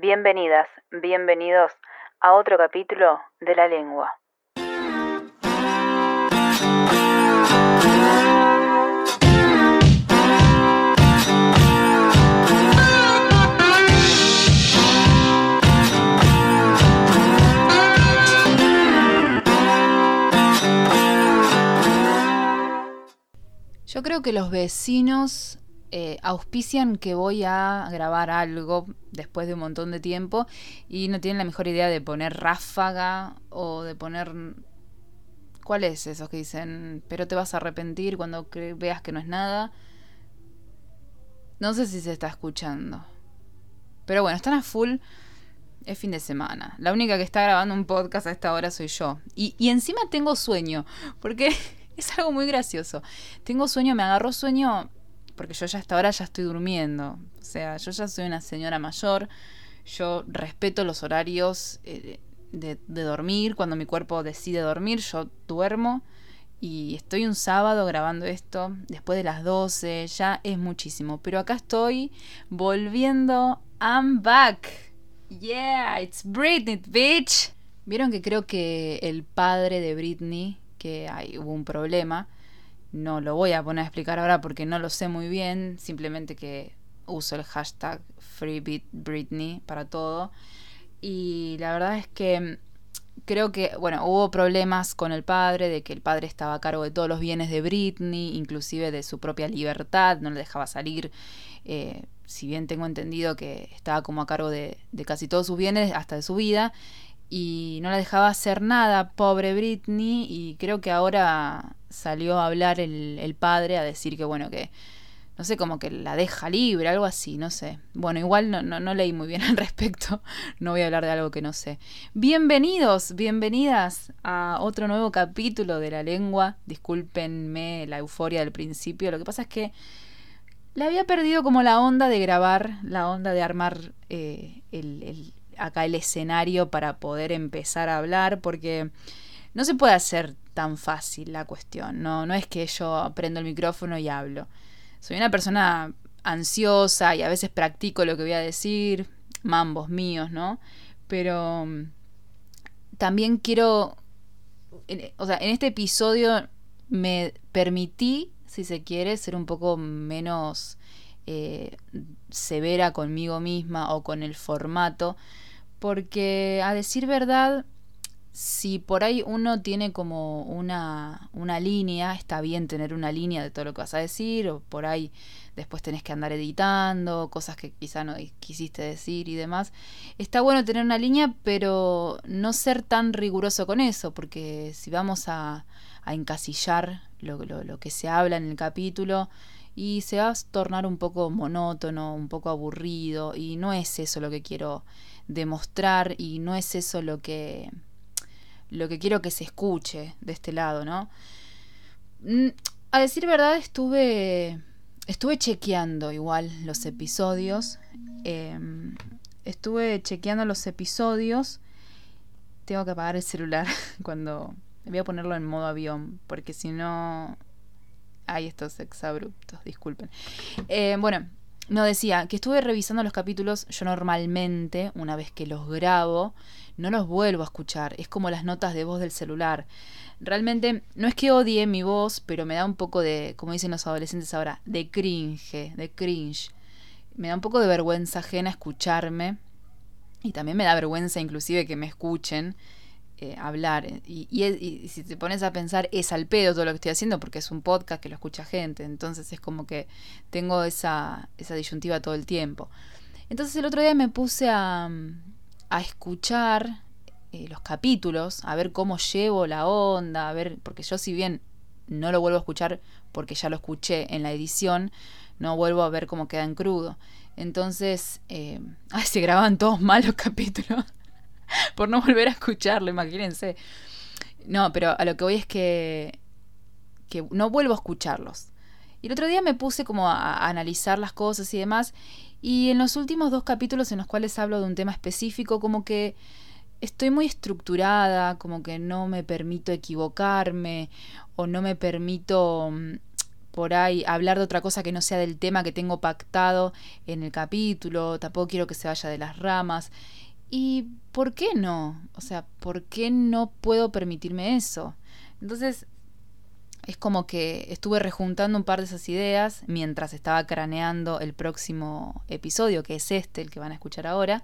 Bienvenidas, bienvenidos a otro capítulo de la lengua. Yo creo que los vecinos eh, auspician que voy a grabar algo después de un montón de tiempo y no tienen la mejor idea de poner ráfaga o de poner... ¿Cuál es eso que dicen? Pero te vas a arrepentir cuando veas que no es nada. No sé si se está escuchando. Pero bueno, están a full. Es fin de semana. La única que está grabando un podcast a esta hora soy yo. Y, y encima tengo sueño. Porque es algo muy gracioso. Tengo sueño, me agarró sueño porque yo ya hasta ahora ya estoy durmiendo. O sea, yo ya soy una señora mayor. Yo respeto los horarios eh, de, dormir. Cuando mi cuerpo decide dormir, yo duermo. Y estoy un sábado grabando esto después de las 12. Ya es muchísimo. Pero acá estoy volviendo. I'm back. Yeah, it's Britney, bitch. Vieron que creo que el padre de Britney que hay, hubo un problema. No lo voy a poner a explicar ahora porque no lo sé muy bien, simplemente que uso el hashtag FreeBitBritney para todo. Y la verdad es que creo que, bueno, hubo problemas con el padre, de que el padre estaba a cargo de todos los bienes de Britney, inclusive de su propia libertad, no le dejaba salir. Eh, si bien tengo entendido que estaba como a cargo de casi todos sus bienes, hasta de su vida, y no la dejaba hacer nada, pobre Britney, y creo que ahora salió a hablar el, el, padre a decir que bueno, que no sé, como que la deja libre, algo así, no sé. Bueno, igual no, no, no leí muy bien al respecto, no voy a hablar de algo que no sé. Bienvenidos, bienvenidas a otro nuevo capítulo de la lengua, discúlpenme la euforia del principio, lo que pasa es que le había perdido como la onda de grabar, la onda de armar eh, el acá el escenario para poder empezar a hablar, porque no se puede hacer tan fácil la cuestión. No, no es que yo prendo el micrófono y hablo. Soy una persona ansiosa y a veces practico lo que voy a decir, mambos míos, ¿no? Pero mm, también quiero, o sea, en este episodio me permití, si se quiere, ser un poco menos eh, severa conmigo misma o con el formato porque a decir verdad, si por ahí uno tiene como una, una línea, está bien tener una línea de todo lo que vas a decir, o por ahí después tenés que andar editando, cosas que quizá no quisiste decir y demás. Está bueno tener una línea, pero no ser tan riguroso con eso, porque si vamos a, a encasillar lo, lo, lo que se habla en el capítulo, y se va a tornar un poco monótono, un poco aburrido, y no es eso lo que quiero demostrar y no es eso lo que lo que quiero que se escuche de este lado, ¿no? Mm, a decir verdad, estuve estuve chequeando igual los episodios. Eh, estuve chequeando los episodios. Tengo que apagar el celular cuando voy a ponerlo en modo avión, porque si no hay estos exabruptos, disculpen. Eh, bueno, no decía que estuve revisando los capítulos, yo normalmente, una vez que los grabo, no los vuelvo a escuchar, es como las notas de voz del celular. Realmente no es que odie mi voz, pero me da un poco de, como dicen los adolescentes ahora, de cringe, de cringe. Me da un poco de vergüenza ajena escucharme y también me da vergüenza inclusive que me escuchen eh, hablar. Y, y, y, si te pones a pensar, es al pedo todo lo que estoy haciendo porque es un podcast que lo escucha gente. Entonces es como que tengo esa, esa disyuntiva todo el tiempo. Entonces el otro día me puse a, a escuchar eh, los capítulos, a ver cómo llevo la onda, a ver, porque yo si bien no lo vuelvo a escuchar porque ya lo escuché en la edición, no vuelvo a ver cómo queda en crudo. Entonces, eh, ay, se graban todos mal los capítulos. por no volver a escucharlo, imagínense. No, pero a lo que voy es que, que no vuelvo a escucharlos. Y el otro día me puse como a, a analizar las cosas y demás. Y en los últimos dos capítulos en los cuales hablo de un tema específico, como que estoy muy estructurada, como que no me permito equivocarme o no me permito mm, por ahí hablar de otra cosa que no sea del tema que tengo pactado en el capítulo, tampoco quiero que se vaya de las ramas. ¿Y por qué no? O sea, ¿por qué no puedo permitirme eso? Entonces, es como que estuve rejuntando un par de esas ideas mientras estaba craneando el próximo episodio, que es este, el que van a escuchar ahora,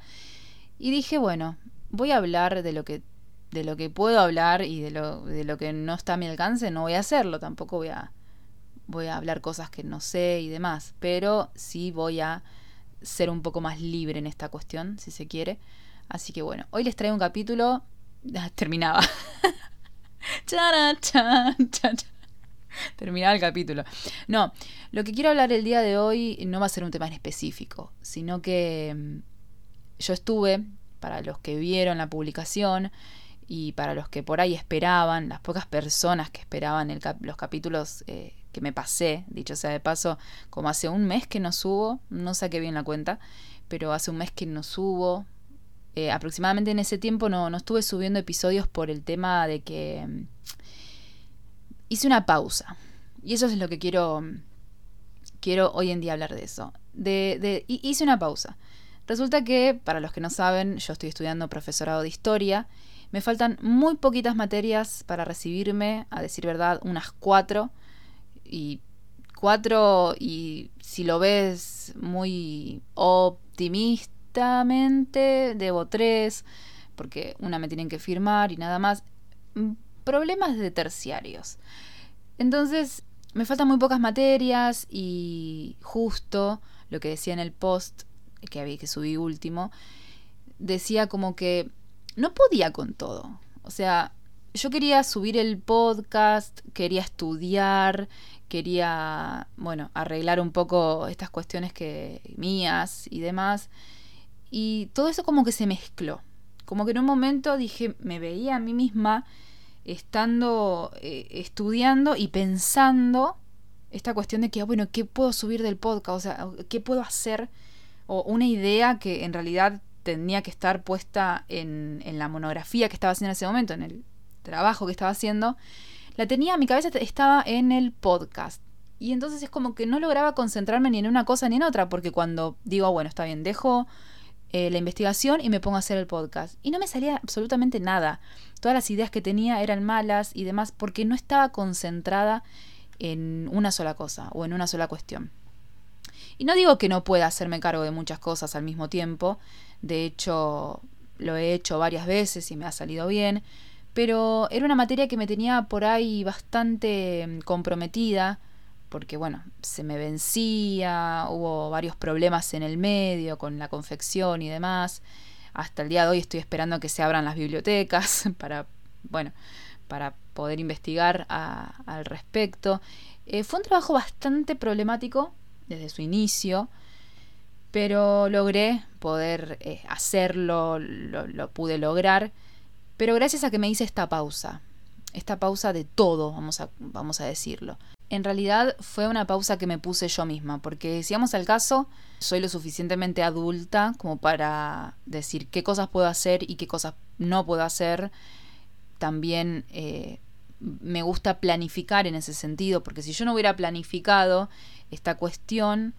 y dije, bueno, voy a hablar de lo que de lo que puedo hablar y de lo, de lo que no está a mi alcance, no voy a hacerlo, tampoco voy a voy a hablar cosas que no sé y demás, pero sí voy a ser un poco más libre en esta cuestión, si se quiere. Así que bueno, hoy les traigo un capítulo. Ah, terminaba. Terminaba el capítulo. No, lo que quiero hablar el día de hoy no va a ser un tema en específico, sino que mm, yo estuve, para los que vieron la publicación y para los que por ahí esperaban, las pocas personas que esperaban los capítulos eh, que me pasé, dicho sea de paso, como hace un mes que no subo, no saqué bien la cuenta, pero hace un mes que no subo. Eh, aproximadamente en ese tiempo no, no estuve subiendo episodios por el tema de que mm, hice una pausa. Y eso es lo que quiero, quiero hoy en día hablar de eso. De, hice una pausa. Resulta que, para los que no saben, yo estoy estudiando profesorado de historia. Me faltan muy poquitas materias para recibirme, a decir verdad, unas cuatro. Y cuatro, y si lo ves muy debo tres, porque una me tienen que firmar y nada más problemas de terciarios. Entonces, me faltan muy pocas materias y justo lo que decía en el post que había que subí último, decía como que no podía con todo. O sea, yo quería subir el podcast, quería estudiar, quería, bueno, arreglar un poco estas cuestiones que mías y demás. Y todo eso como que se mezcló. Como que en un momento dije, me veía a mí misma estando eh, estudiando y pensando esta cuestión de que, ah, bueno, ¿qué puedo subir del podcast? O sea, ¿qué puedo hacer? O una idea que en realidad tenía que estar puesta en, en la monografía que estaba haciendo en ese momento, en el trabajo que estaba haciendo, la tenía, mi cabeza estaba en el podcast. Y entonces es como que no lograba concentrarme ni en una cosa ni en otra, porque cuando digo, bueno, está bien, dejo eh, la investigación y me pongo a hacer el podcast. Y no me salía absolutamente nada. Todas las ideas que tenía eran malas y demás porque no estaba concentrada en una sola cosa o en una sola cuestión. Y no digo que no pueda hacerme cargo de muchas cosas al mismo tiempo. De hecho, lo he hecho varias veces y me ha salido bien. Pero era una materia que me tenía por ahí bastante comprometida porque bueno, se me vencía, hubo varios problemas en el medio con la confección y demás. Hasta el día de hoy estoy esperando que se abran las bibliotecas para, bueno, para poder investigar al respecto. Eh, fue un trabajo bastante problemático desde su inicio, pero logré poder eh, hacerlo, lo, lo pude lograr, pero gracias a que me hice esta pausa, esta pausa de todo, vamos a, vamos a decirlo. En realidad fue una pausa que me puse yo misma, porque si vamos al caso, soy lo suficientemente adulta como para decir qué cosas puedo hacer y qué cosas no puedo hacer. También eh, me gusta planificar en ese sentido, porque si yo no hubiera planificado esta cuestión,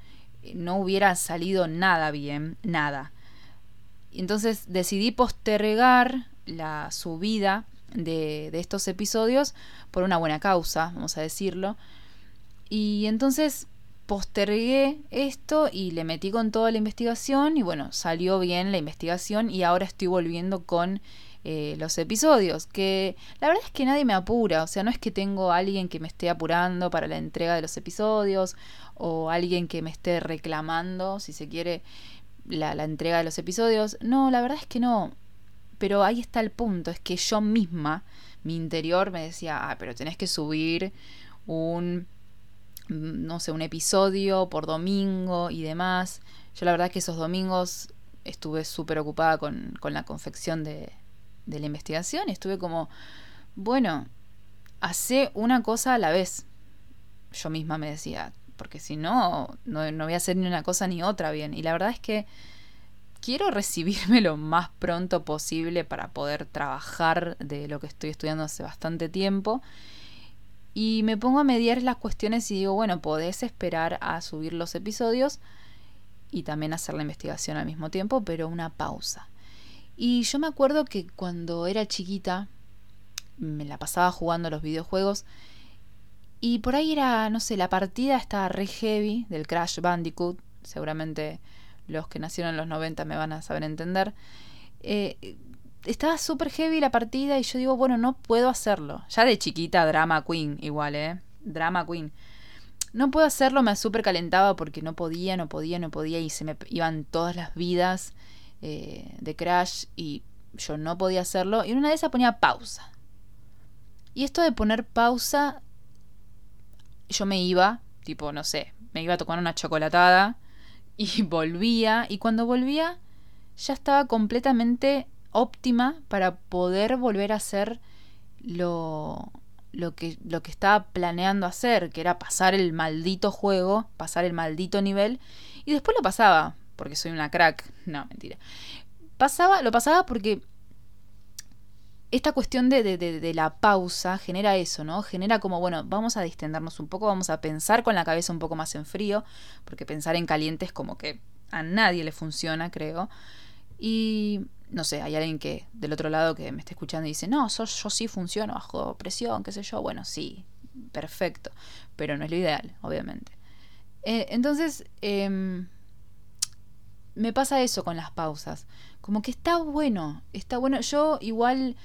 no hubiera salido nada bien, nada. Entonces decidí postergar la subida de, de estos episodios por una buena causa, vamos a decirlo. Y entonces postergué esto y le metí con toda la investigación y bueno, salió bien la investigación y ahora estoy volviendo con eh, los episodios, que la verdad es que nadie me apura, o sea, no es que tengo alguien que me esté apurando para la entrega de los episodios o alguien que me esté reclamando, si se quiere, la, la entrega de los episodios, no, la verdad es que no, pero ahí está el punto, es que yo misma, mi interior me decía, ah, pero tenés que subir un Mm, no sé, un episodio por domingo y demás. Yo la verdad que esos domingos estuve súper ocupada con, con, la confección de, de la investigación. Estuve como, bueno, hace una cosa a la vez. Yo misma me decía, porque si no, no, no voy a hacer ni una cosa ni otra bien. Y la verdad es que quiero recibirme lo más pronto posible para poder trabajar de lo que estoy estudiando hace bastante tiempo Y me pongo a mediar las cuestiones y digo, bueno, podés esperar a subir los episodios y también hacer la investigación al mismo tiempo, pero una pausa. Y yo me acuerdo que cuando era chiquita, me la pasaba jugando los videojuegos y por ahí era, no sé, la partida estaba re heavy del Crash Bandicoot, seguramente los que nacieron en los 90 me van a saber entender. Eh, estaba súper heavy la partida y yo digo, bueno, no puedo hacerlo. Ya de chiquita, drama queen, igual, ¿eh? Drama queen. No puedo hacerlo, me súper calentaba porque no podía, no podía, no podía y se me iban todas las vidas eh, de Crash y yo no podía hacerlo. Y una de esas ponía pausa. Y esto de poner pausa, yo me iba, tipo, no sé, me iba a tomar una chocolatada y volvía. Y cuando volvía, ya estaba completamente óptima para poder volver a hacer lo, lo, que, lo que estaba planeando hacer, que era pasar el maldito juego, pasar el maldito nivel, y después lo pasaba, porque soy una crack. No, mentira. Pasaba, lo pasaba porque esta cuestión de, de, de, la pausa genera eso, ¿no? Genera como, bueno, vamos a distendernos un poco, vamos a pensar con la cabeza un poco más en frío, porque pensar en caliente es como que a nadie le funciona, creo. Y no sé, hay alguien que del otro lado que me está escuchando y dice, no, yo, yo sí funciono bajo presión, qué sé yo. Bueno, sí, perfecto, pero no es lo ideal, obviamente. Eh, entonces, em, me pasa eso con las pausas. Como que está bueno, está bueno. Yo igual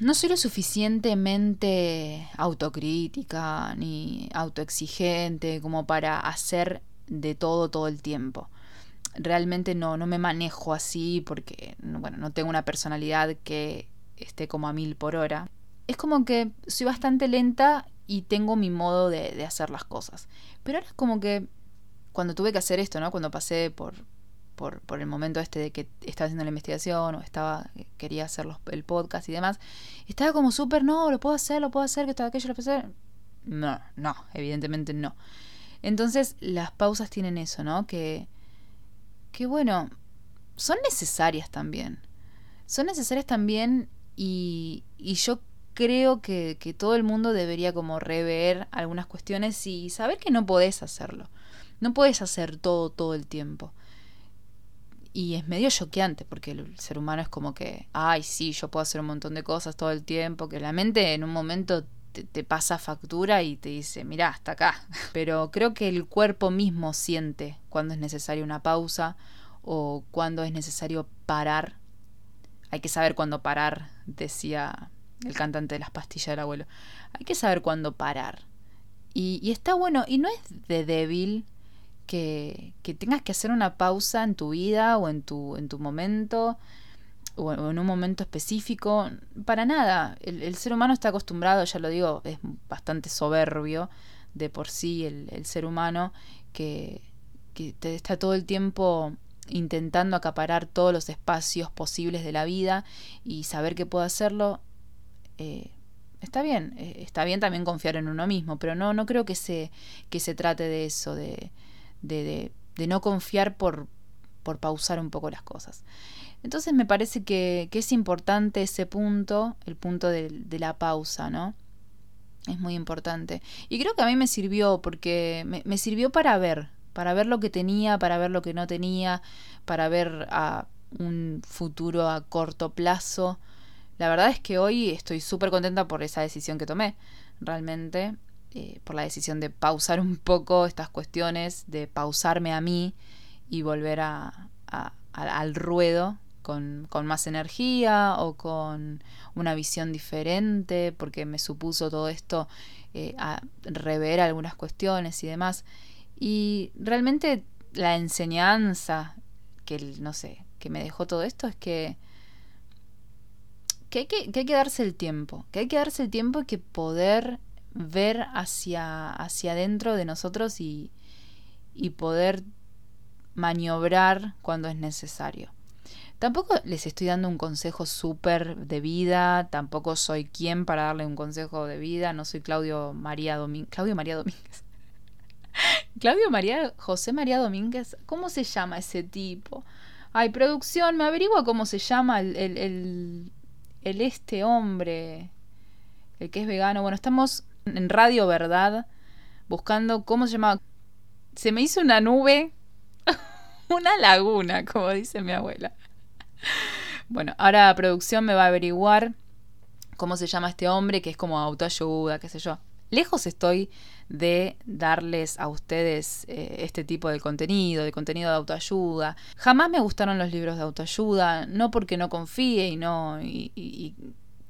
no soy lo suficientemente autocrítica ni autoexigente como para hacer de todo todo el tiempo realmente no, no me manejo así porque, bueno, no tengo una personalidad que esté como a mil por hora. Es como que soy bastante lenta y tengo mi modo de, de hacer las cosas. Pero ahora es como que cuando tuve que hacer esto, ¿no? Cuando pasé por, por, por, el momento este de que estaba haciendo la investigación o estaba quería hacer los, el podcast y demás, estaba como súper, no, lo puedo hacer, lo puedo hacer, que todo aquello lo puedo hacer. No, no, evidentemente no. Entonces las pausas tienen eso, ¿no? Que, que bueno, son necesarias también. Son necesarias también y, y yo creo que, que, todo el mundo debería como rever algunas cuestiones y saber que no podés hacerlo. No podés hacer todo todo el tiempo. Y es medio choqueante porque el ser humano es como que, ay, sí, yo puedo hacer un montón de cosas todo el tiempo, que la mente en un momento te, pasa factura y te dice, mira, hasta acá. Pero creo que el cuerpo mismo siente cuando es necesaria una pausa o cuando es necesario parar. Hay que saber cuándo parar, decía el cantante de las pastillas del abuelo. Hay que saber cuándo parar. Y está bueno, y no es de débil que, tengas que hacer una pausa en tu vida o en tu, en tu momento o en un momento específico. Para nada. El, el ser humano está acostumbrado, ya lo digo, es bastante soberbio de por sí el, el ser humano que, que te está todo el tiempo intentando acaparar todos los espacios posibles de la vida y saber que puedo hacerlo, eh, está bien. Eh, está bien también confiar en uno mismo, pero no, no creo que se, que se trate de eso, de, de, de, no confiar por, por pausar un poco las cosas. Entonces me parece que, que es importante ese punto, el punto de, de, la pausa, ¿no? Es muy importante. Y creo que a mí me sirvió, porque me, me sirvió para ver, para ver lo que tenía, para ver lo que no tenía, para ver a un futuro a corto plazo. La verdad es que hoy estoy súper contenta por esa decisión que tomé, realmente, eh, por la decisión de pausar un poco estas cuestiones, de pausarme a mí y volver a, al ruedo con, con, más energía o con una visión diferente, porque me supuso todo esto eh, a rever algunas cuestiones y demás. Y realmente la enseñanza que, no sé, que me dejó todo esto es que, que, hay que, que hay que darse el tiempo, que hay que darse el tiempo y que poder ver hacia, hacia adentro de nosotros y, y poder maniobrar cuando es necesario. Tampoco les estoy dando un consejo súper de vida, tampoco soy quien para darle un consejo de vida, no soy Claudio María Domínguez. Claudio María Domínguez. Claudio María, José María Domínguez, ¿cómo se llama ese tipo? Ay, producción, me averigua cómo se llama el, el, el, el este hombre. el que es vegano. Bueno, estamos en Radio Verdad buscando cómo se llamaba. Se me hizo una nube, una laguna, como dice mi abuela. Bueno, ahora la producción me va a averiguar cómo se llama este hombre, que es como autoayuda, qué sé yo. Lejos estoy de darles a ustedes eh, este tipo de contenido, de contenido de autoayuda. Jamás me gustaron los libros de autoayuda, no porque no confíe y no, y,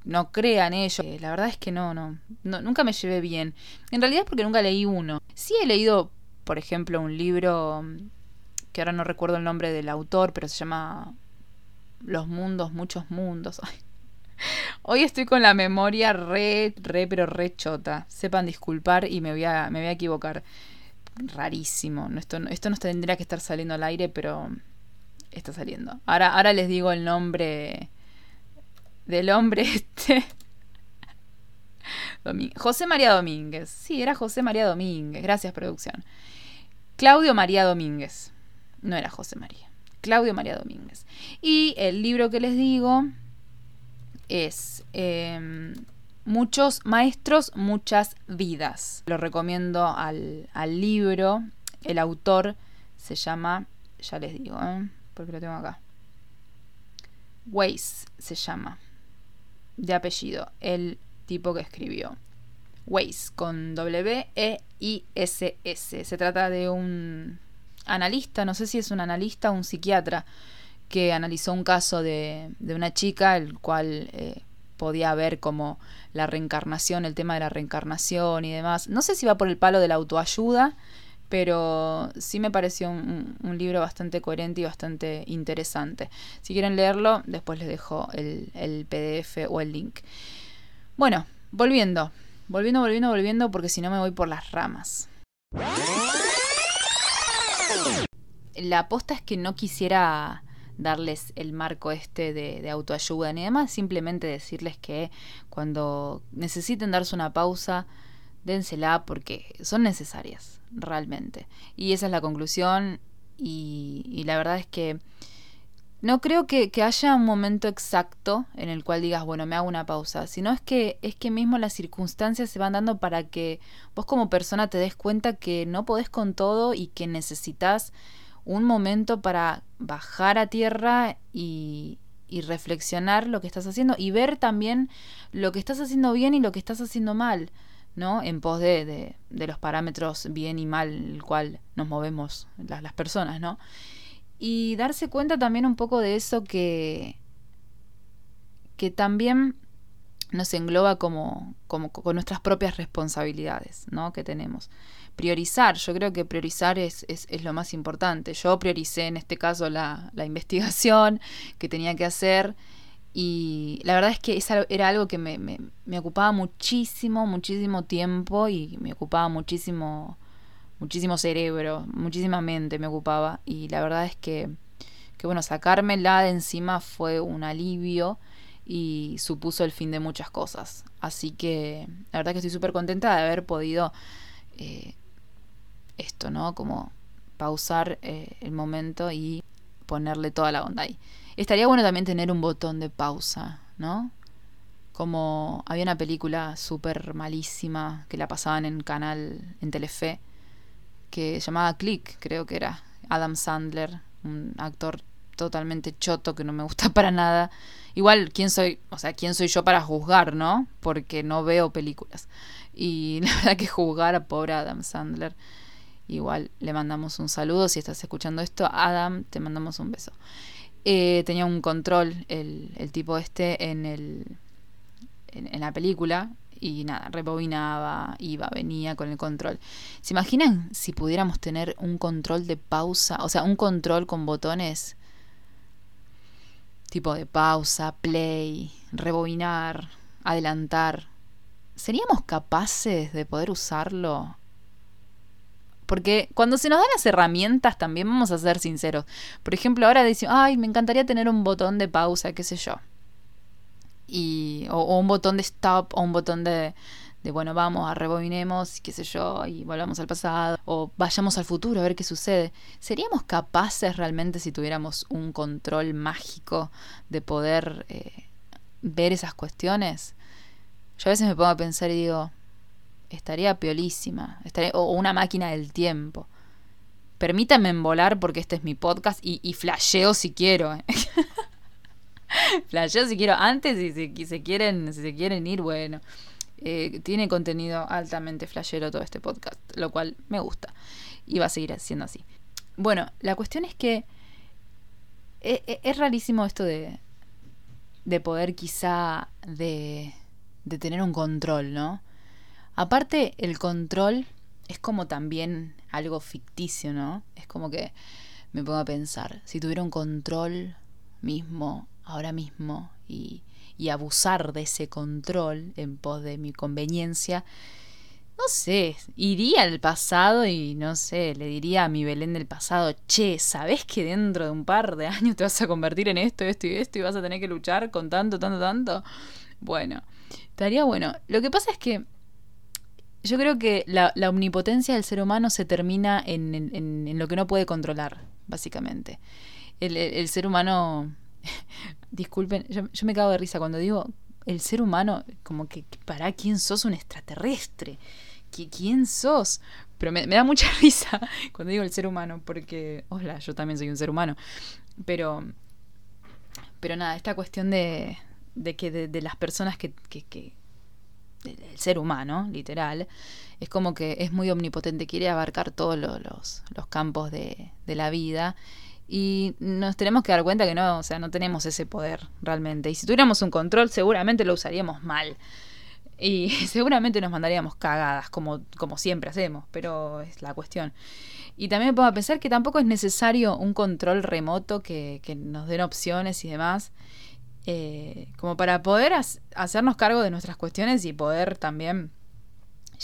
no crea en ello. Eh, la verdad es que no, no, no, nunca me llevé bien. En realidad es porque nunca leí uno. Sí he leído, por ejemplo, un libro que ahora no recuerdo el nombre del autor, pero se llama Los mundos, muchos mundos. Hoy estoy con la memoria re, re, pero re chota. Sepan disculpar y me voy a, me voy a equivocar. Rarísimo. Esto, esto no tendría que estar saliendo al aire, pero está saliendo. Ahora, ahora les digo el nombre del hombre este. José María Domínguez. Sí, era José María Domínguez. Gracias, producción. Claudio María Domínguez. No era José María. Claudio María Domínguez. Y el libro que les digo es em, Muchos Maestros, Muchas Vidas. Lo recomiendo al, libro. El autor se llama, ya les digo, ¿eh? porque lo tengo acá. Weiss se llama, de apellido, el tipo que escribió. Weiss, con W-E-I-S-S. Se trata de un analista, no sé si es un analista o un psiquiatra, que analizó un caso de, de una chica, el cual eh, podía ver como la reencarnación, el tema de la reencarnación y demás. No sé si va por el palo de la autoayuda, pero sí me pareció un, libro bastante coherente y bastante interesante. Si quieren leerlo, después les dejo el, el PDF o el link. Bueno, volviendo, volviendo, volviendo, volviendo, porque si no me voy por las ramas. La aposta es que no quisiera darles el marco este de, autoayuda ni demás, simplemente decirles que cuando necesiten darse una pausa, dénsela porque son necesarias, realmente. Y esa es la conclusión y, la verdad es que no creo que, que, haya un momento exacto en el cual digas, bueno, me hago una pausa, sino es que es que mismo las circunstancias se van dando para que vos como persona te des cuenta que no podés con todo y que necesitas un momento para bajar a tierra y, y reflexionar lo que estás haciendo y ver también lo que estás haciendo bien y lo que estás haciendo mal, ¿no? En pos de, de, los parámetros bien y mal, el cual nos movemos las, las personas, ¿no? Y darse cuenta también un poco de eso que, que también nos engloba como, como con nuestras propias responsabilidades, ¿no? Que tenemos priorizar. Yo creo que priorizar es, es, es lo más importante. Yo prioricé en este caso la, la, investigación que tenía que hacer y la verdad es que era algo que me, me, me, ocupaba muchísimo, muchísimo tiempo y me ocupaba muchísimo, muchísimo cerebro, muchísima mente me ocupaba y la verdad es que, que bueno, sacármela de encima fue un alivio y supuso el fin de muchas cosas. Así que la verdad que estoy súper contenta de haber podido eh, esto, ¿no? Como pausar eh, el momento y ponerle toda la onda ahí. Estaría bueno también tener un botón de pausa, ¿no? Como había una película súper malísima que la pasaban en canal, en Telefe, que llamaba Click, creo que era. Adam Sandler, un actor totalmente choto que no me gusta para nada. Igual, ¿quién soy? O sea, ¿quién soy yo para juzgar, no? Porque no veo películas. Y la verdad que juzgar a pobre Adam Sandler Igual le mandamos un saludo si estás escuchando esto. Adam, te mandamos un beso. Eh, tenía un control el, el, tipo este en, el, en, la película y nada, rebobinaba, iba, venía con el control. ¿Se imaginan si pudiéramos tener un control de pausa? O sea, un control con botones tipo de pausa, play, rebobinar, adelantar. ¿Seríamos capaces de poder usarlo porque cuando se nos dan las herramientas, también vamos a ser sinceros. Por ejemplo, ahora decimos, ay, me encantaría tener un botón de pausa, qué sé yo. Y, o, un botón de stop, o un botón de, de, bueno, vamos, a rebobinemos, qué sé yo, y volvamos al pasado, o vayamos al futuro a ver qué sucede. ¿Seríamos capaces realmente si tuviéramos un control mágico de poder eh, ver esas cuestiones? Yo a veces me pongo a pensar y digo, estaría piolísima, estaría, o una máquina del tiempo. Permítanme volar porque este es mi podcast y, y flasheo si quiero. ¿eh? flasheo si quiero. Antes, si, se quieren, si se quieren ir, bueno. Eh, tiene contenido altamente flashero todo este podcast, lo cual me gusta. Y va a seguir siendo así. Bueno, la cuestión es que es, e, es rarísimo esto de, de poder quizá de, de tener un control, ¿no? Aparte, el control es como también algo ficticio, ¿no? Es como que me pongo a pensar, si tuviera un control mismo, ahora mismo, y, abusar de ese control en pos de mi conveniencia, no sé, iría al pasado y no sé, le diría a mi Belén del pasado, che, ¿sabés que dentro de un par de años te vas a convertir en esto, esto y esto y vas a tener que luchar con tanto, tanto, tanto? Bueno, estaría bueno. Lo que pasa es que yo creo que la, omnipotencia del ser humano se termina en, lo que no puede controlar, básicamente. El, ser humano, disculpen, yo, me cago de risa cuando digo el ser humano, como que, para quién sos un extraterrestre, quién sos. Pero me, da mucha risa cuando digo el ser humano, porque, hola, yo también soy un ser humano. Pero, pero nada, esta cuestión de, de que de, las personas que, que, el ser humano, literal, es como que es muy omnipotente, quiere abarcar todos los, los, campos de, de, la vida. Y nos tenemos que dar cuenta que no, o sea, no tenemos ese poder realmente. Y si tuviéramos un control, seguramente lo usaríamos mal. Y seguramente nos mandaríamos cagadas, como, como siempre hacemos, pero es la cuestión. Y también me pongo a pensar que tampoco es necesario un control remoto que, que nos den opciones y demás. Eh, como para poder hacernos cargo de nuestras cuestiones y poder también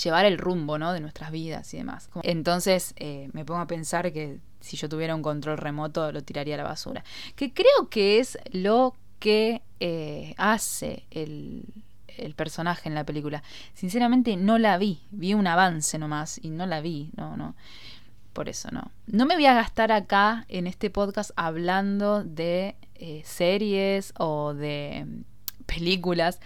llevar el rumbo ¿no? de nuestras vidas y demás. Entonces eh, me pongo a pensar que si yo tuviera un control remoto lo tiraría a la basura. Que creo que es lo que eh, hace el, el, personaje en la película. Sinceramente no la vi, vi un avance nomás y no la vi, no, no. Por eso no. No me voy a gastar acá en este podcast hablando de eh, series o de películas.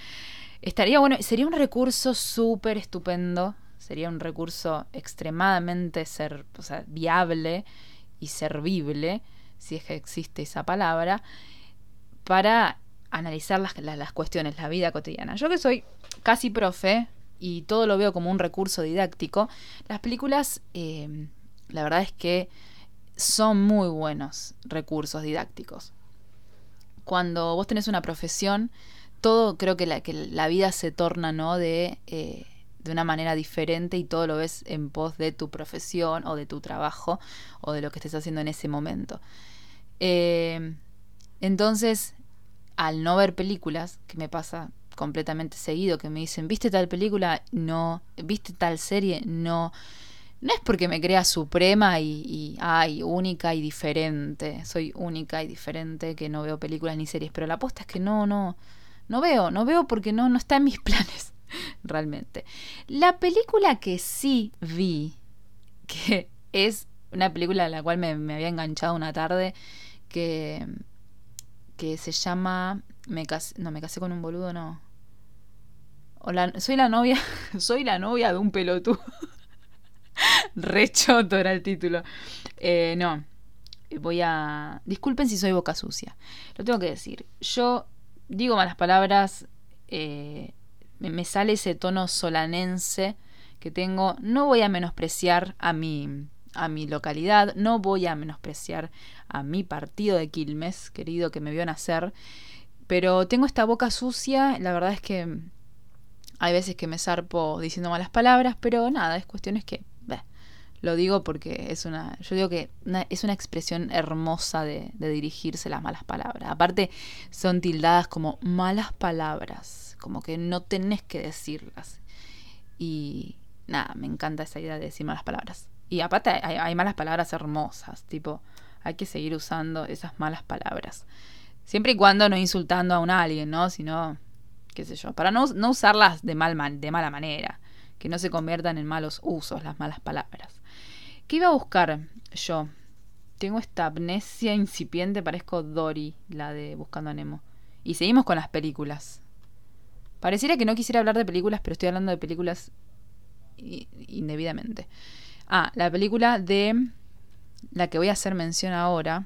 Estaría bueno, sería un recurso súper estupendo, sería un recurso extremadamente ser, viable y servible, si es que existe esa palabra, para analizar las, las, cuestiones, la vida cotidiana. Yo que soy casi profe y todo lo veo como un recurso didáctico, las películas, eh, la verdad es que son muy buenos recursos didácticos cuando vos tenés una profesión, todo creo que la, que la vida se torna, ¿no? De, eh, de una manera diferente y todo lo ves en pos de tu profesión o de tu trabajo o de lo que estés haciendo en ese momento. Eh, entonces, al no ver películas, que me pasa completamente seguido, que me dicen, ¿viste tal película? No. ¿Viste tal serie? No no es porque me crea suprema y, y, ay, única y diferente. Soy única y diferente, que no veo películas ni series. Pero la aposta es que no, no, no veo, no veo porque no, no está en mis planes, realmente. La película que sí vi, que es una película a la cual me, había enganchado una tarde, que, que se llama... Me casé, no, me casé con un boludo, no. soy la novia, soy la novia de un pelotudo. Rechoto era el título. Eh, no. Voy a. Disculpen si soy boca sucia. Lo tengo que decir. Yo digo malas palabras. Eh, me sale ese tono solanense que tengo. No voy a menospreciar a mi, a mi localidad. No voy a menospreciar a mi partido de Quilmes, querido, que me vio nacer. Pero tengo esta boca sucia. La verdad es que hay veces que me zarpo diciendo malas palabras, pero nada, es cuestiones que lo digo porque es una, yo digo que es una expresión hermosa de, dirigirse las malas palabras. Aparte, son tildadas como malas palabras, como que no tenés que decirlas. Y nada, me encanta esa idea de decir malas palabras. Y aparte hay, malas palabras hermosas, tipo, hay que seguir usando esas malas palabras. Siempre y cuando no insultando a un alguien, ¿no? Sino, qué sé yo, para no, no usarlas de, mal, de mala manera, que no se conviertan en malos usos las malas palabras. ¿Qué iba a buscar yo? Tengo esta amnesia incipiente, parezco Dory, la de Buscando a Nemo. Y seguimos con las películas. Pareciera que no quisiera hablar de películas, pero estoy hablando de películas indebidamente. Ah, la película de la que voy a hacer mención ahora.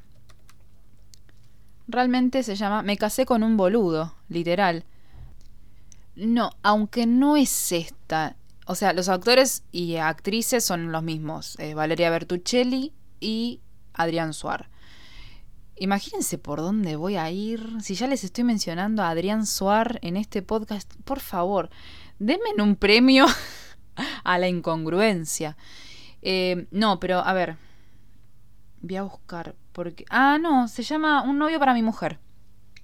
Realmente se llama Me casé con un boludo, literal. No, aunque no es esta. O sea, los actores y actrices son los mismos. Eh, Valeria Bertuccelli y Adrián Suar. Imagínense por dónde voy a ir. Si ya les estoy mencionando a Adrián Suar en este podcast, por favor, denme un premio a la incongruencia. Eh, no, pero a ver. Voy a buscar. Porque. Ah, no, se llama Un novio para mi mujer.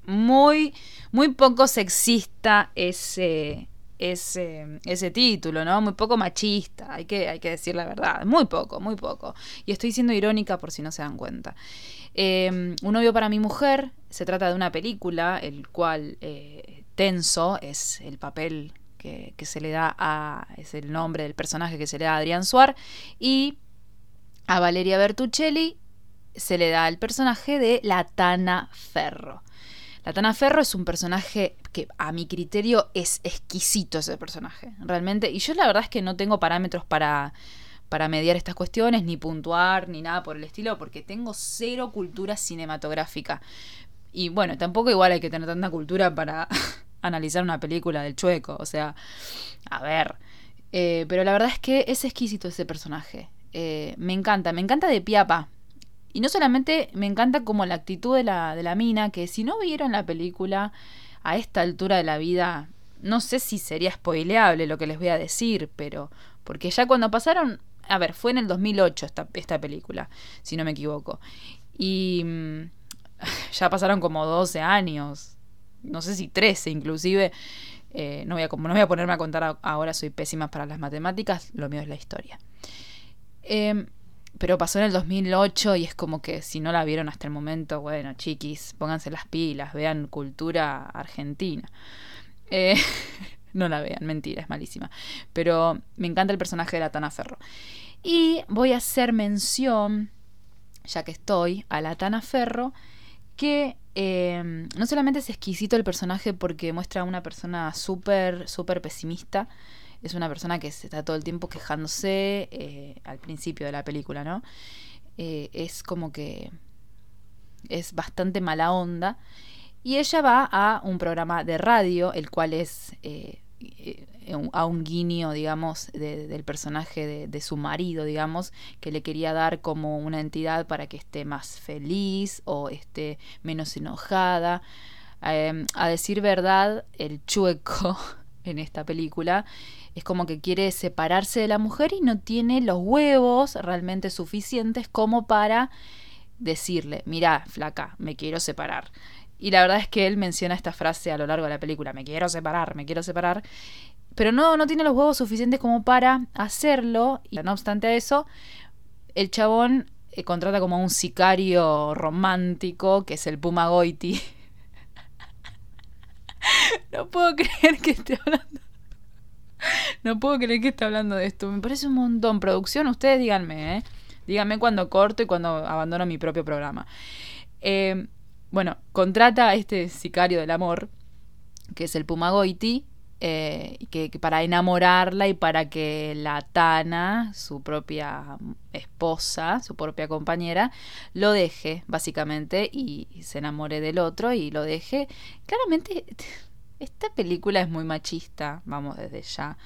Muy, muy poco sexista ese, ese, ese título, ¿no? Muy poco machista, hay que, hay que decir la verdad. Muy poco, muy poco. Y estoy siendo irónica por si no se dan cuenta. Em, un novio para mi mujer se trata de una película, el cual eh, Tenso es el papel que, se le da a. es el nombre del personaje que se le da a Adrián Suar. Y a Valeria Bertuccelli se le da el personaje de La Tana Ferro. La Tana Ferro es un personaje que a mi criterio es exquisito ese personaje, realmente. Y yo la verdad es que no tengo parámetros para, para mediar estas cuestiones, ni puntuar, ni nada por el estilo, porque tengo cero cultura cinematográfica. Y bueno, tampoco igual hay que tener tanta cultura para analizar una película del chueco. O sea, a ver. Eh, pero la verdad es que es exquisito ese personaje. Eh, me encanta, me encanta de piapa. Y no solamente me encanta como la actitud de la, de la mina, que si no vieron la película a esta altura de la vida, no sé si sería spoileable lo que les voy a decir, pero porque ya cuando pasaron a ver, fue en el 2008 esta, esta película, si no me equivoco. Y mm, ya pasaron como 12 años, no sé si 13 inclusive. Eh, no, voy a, no voy a ponerme a contar ahora, soy pésima para las matemáticas, lo mío es la historia. Em, pero pasó en el 2008 y es como que si no la vieron hasta el momento, bueno, chiquis, pónganse las pilas, vean cultura argentina. Eh, No la vean, mentira, es malísima. Pero me encanta el personaje de la Tana Ferro. Y voy a hacer mención, ya que estoy, a la Tana Ferro, que em, no solamente es exquisito el personaje porque muestra a una persona súper, súper pesimista, es una persona que está todo el tiempo quejándose eh, al principio de la película, ¿no? Eh, es como que es bastante mala onda y ella va a un programa de radio, el cual es eh, a un guiño, digamos, del personaje de, su marido, digamos, que le quería dar como una entidad para que esté más feliz o esté menos enojada. A decir verdad, el chueco en esta película es como que quiere separarse de la mujer y no tiene los huevos realmente suficientes como para decirle, mira, flaca, me quiero separar. Y la verdad es que él menciona esta frase a lo largo de la película, me quiero separar, me quiero separar. Pero no, no tiene los huevos suficientes como para hacerlo. Y no obstante a eso, el chabón eh, contrata como un sicario romántico, que es el Puma Goiti. no puedo creer que esté hablando. No puedo creer que esté hablando de esto. Me parece un montón. Producción, ustedes díganme, ¿eh? Díganme cuando corto y cuando abandono mi propio programa. Eh, bueno, contrata a este sicario del amor, que es el Pumagoiti, eh, que, para enamorarla y para que la Tana, su propia esposa, su propia compañera, lo deje, básicamente, y, se enamore del otro y lo deje. Claramente, esta película es muy machista, vamos desde ya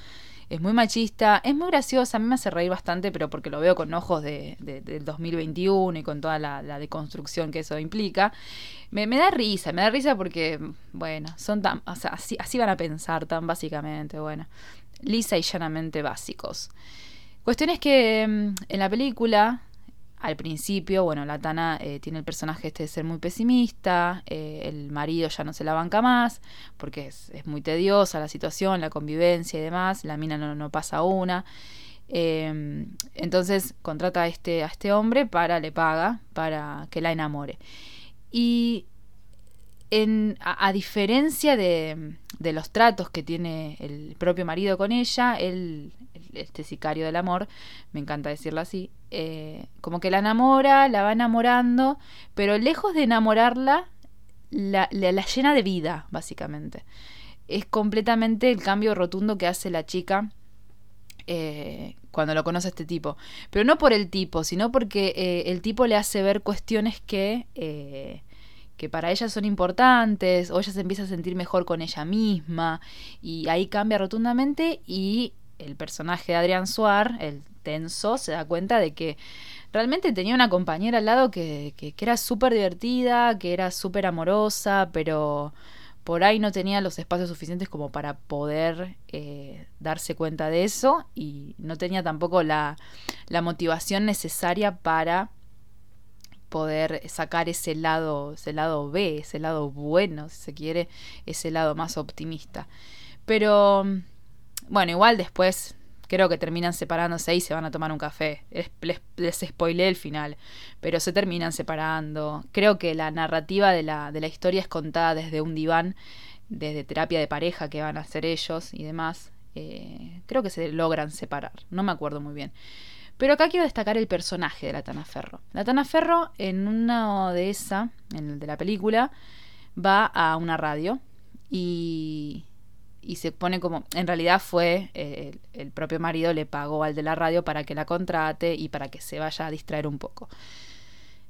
es muy machista, es muy graciosa, a mí me hace reír bastante, pero porque lo veo con ojos de, del 2021 y con toda la, deconstrucción que eso implica. Me, da risa, me da risa porque, bueno, son tan, o sea, así, así van a pensar tan básicamente, bueno, lisa y llanamente básicos. Cuestión es que mm, en la película al principio, bueno, la Tana eh, tiene el personaje este de ser muy pesimista, eh, el marido ya no se la banca más, porque es, muy tediosa la situación, la convivencia y demás, la mina no, pasa una. Em, entonces contrata a este, a este hombre para, le paga, para que la enamore. Y en, a, diferencia de, los tratos que tiene el propio marido con ella, él, este sicario del amor, me encanta decirlo así, eh, como que la enamora, la va enamorando, pero lejos de enamorarla, la, la, llena de vida, básicamente. es completamente el cambio rotundo que hace la chica eh, cuando lo conoce a este tipo. Pero no por el tipo, sino porque eh, el tipo le hace ver cuestiones que, que para ella son importantes, o ella se empieza a sentir mejor con ella misma, y ahí cambia rotundamente y el personaje de Adrián Suar, el tenso, se da cuenta de que realmente tenía una compañera al lado que, que, era súper divertida, que era súper amorosa, pero por ahí no tenía los espacios suficientes como para poder eh, darse cuenta de eso y no tenía tampoco la, la, motivación necesaria para poder sacar ese lado, ese lado B, ese lado bueno, si se quiere, ese lado más optimista. Pero bueno, igual después creo que terminan separándose y se van a tomar un café. Les, les, spoilé el final, pero se terminan separando. Creo que la narrativa de la, de la historia es contada desde un diván, desde terapia de pareja que van a hacer ellos y demás. Eh, creo que se logran separar, no me acuerdo muy bien. Pero acá quiero destacar el personaje de la Tana Ferro. La Tana Ferro, en una de esa, en el de la película, va a una radio y y se pone como, en realidad fue eh, el, propio marido le pagó al de la radio para que la contrate y para que se vaya a distraer un poco.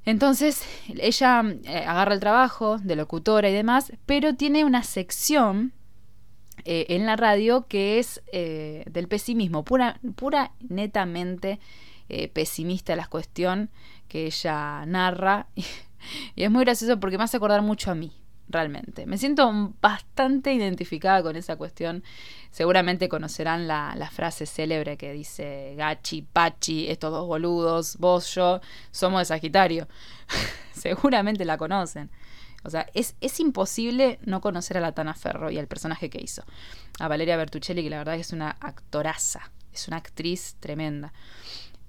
Entonces ella eh, agarra el trabajo de locutora y demás, pero tiene una sección eh, en la radio que es del pesimismo, pura, pura netamente pesimista la cuestión que ella narra. y es muy gracioso porque me hace acordar mucho a mí realmente. Me siento bastante identificada con esa cuestión. Seguramente conocerán la, la, frase célebre que dice Gachi, Pachi, estos dos boludos, vos, yo, somos de Sagitario. Seguramente la conocen. O sea, es, es, imposible no conocer a la Tana Ferro y al personaje que hizo. A Valeria Bertuccelli, que la verdad es una actoraza, es una actriz tremenda.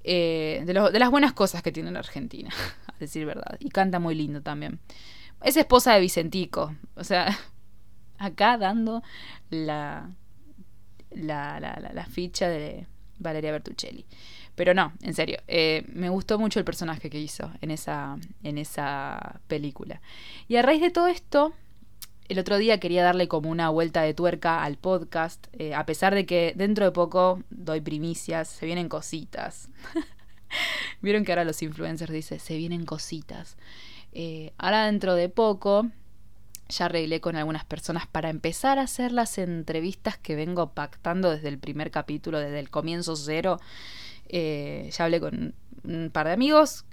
Eh, de, de las buenas cosas que tiene la Argentina, a decir verdad. Y canta muy lindo también. Es esposa de Vicentico. O sea, acá dando la, la, la, la ficha de Valeria Bertuccelli. Pero no, en serio, eh, me gustó mucho el personaje que hizo en esa, en esa película. Y a raíz de todo esto, el otro día quería darle como una vuelta de tuerca al podcast, eh, a pesar de que dentro de poco doy primicias, se vienen cositas. Vieron que ahora los influencers dicen, se vienen cositas. Eh, ahora dentro de poco ya arreglé con algunas personas para empezar a hacer las entrevistas que vengo pactando desde el primer capítulo, desde el comienzo cero. Eh, ya hablé con un par de amigos,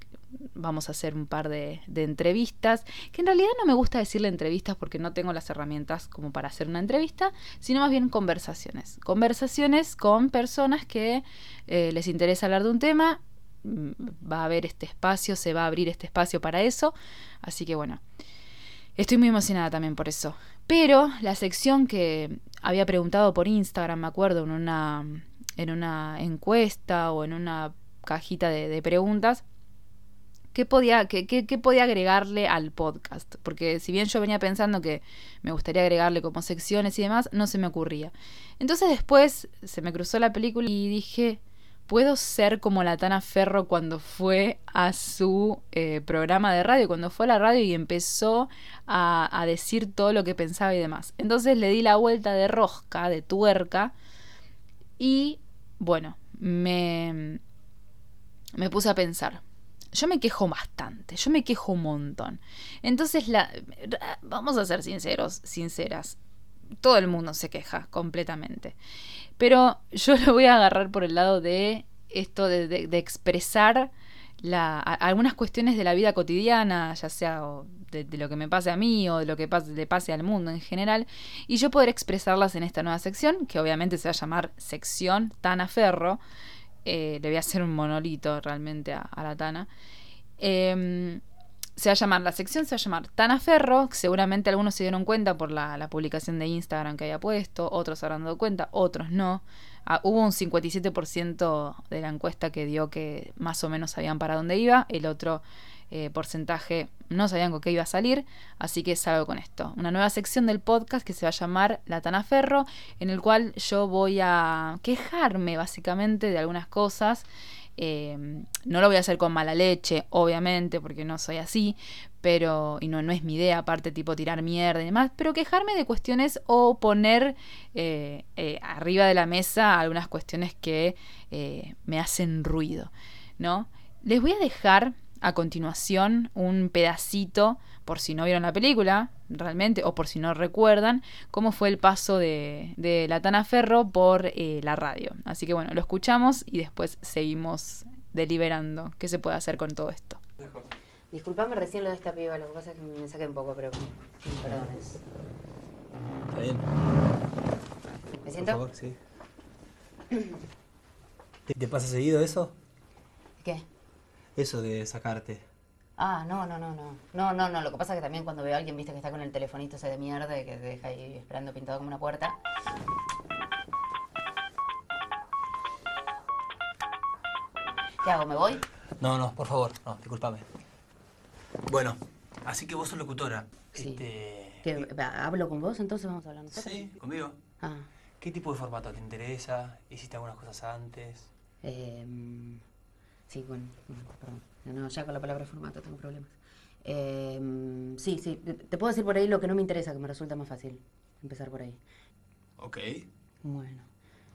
vamos a hacer un par de, entrevistas, que en realidad no me gusta decirle entrevistas porque no tengo las herramientas como para hacer una entrevista, sino más bien conversaciones. Conversaciones con personas que eh, les interesa hablar de un tema Mm, va a haber este espacio, se va a abrir este espacio para eso. Así que bueno, estoy muy emocionada también por eso. Pero la sección que había preguntado por Instagram, me acuerdo, en una, en una encuesta o en una cajita de, preguntas, ¿qué podía, qué, qué, qué podía agregarle al podcast? Porque si bien yo venía pensando que me gustaría agregarle como secciones y demás, no se me ocurría. Entonces después se me cruzó la película y dije, puedo ser como la Tana Ferro cuando fue a su eh, programa de radio, cuando fue a la radio y empezó a, a, decir todo lo que pensaba y demás. Entonces le di la vuelta de rosca, de tuerca, y bueno, me, me puse a pensar. Yo me quejo bastante, yo me quejo un montón. Entonces, la, vamos a ser sinceros, sinceras todo el mundo se queja completamente. Pero yo lo voy a agarrar por el lado de esto de, de, de expresar la, algunas cuestiones de la vida cotidiana, ya sea de, lo que me pase a mí o de lo que pase, le pase al mundo en general, y yo poder expresarlas en esta nueva sección, que obviamente se va a llamar sección Tana Ferro. Eh, le voy a hacer un monolito realmente a, a la Tana. Eh, se va a llamar, la sección se va a llamar Tana Ferro, seguramente algunos se dieron cuenta por la, la publicación de Instagram que había puesto, otros se habrán dado cuenta, otros no. Ah, hubo un 57% de la encuesta que dio que más o menos sabían para dónde iba, el otro eh, porcentaje no sabían con qué iba a salir, así que salgo con esto. Una nueva sección del podcast que se va a llamar La Tana Ferro, en el cual yo voy a quejarme básicamente de algunas cosas eh, no lo voy a hacer con mala leche, obviamente, porque no soy así, pero, y no, no es mi idea, aparte, tipo tirar mierda y demás, pero quejarme de cuestiones o poner eh, eh, arriba de la mesa algunas cuestiones que eh, me hacen ruido, ¿no? Les voy a dejar a continuación un pedacito, por si no vieron la película, realmente, o por si no recuerdan, cómo fue el paso de, de la Tana Ferro por la radio. Así que bueno, lo escuchamos y después seguimos deliberando qué se puede hacer con todo esto. Disculpame recién lo de esta piba, lo que pasa es que me saqué un poco, pero perdones. Está bien. ¿Me siento? Por favor, sí. ¿Te, te pasa seguido eso? ¿Qué? Eso de sacarte. Ah, no, no, no, no. No, no, no. Lo que pasa es que también cuando veo a alguien, viste, que está con el telefonito ese de mierda y que te deja ahí esperando pintado como una puerta. ¿Qué hago? ¿Me voy? No, no, por favor, no, discúlpame. Bueno, así que vos sos locutora. Sí. Este, ¿Qué, ¿Hablo con vos? Entonces vamos a hablar nosotros. Sí, conmigo. Ah, ¿Qué tipo de formato te interesa? ¿Hiciste algunas cosas antes? eh, sí, bueno, perdón. No, ya con la palabra formato tengo problemas. Eh, sí, sí, te- te puedo decir por ahí lo que no me interesa, que me resulta más fácil empezar por ahí. Ok. Bueno.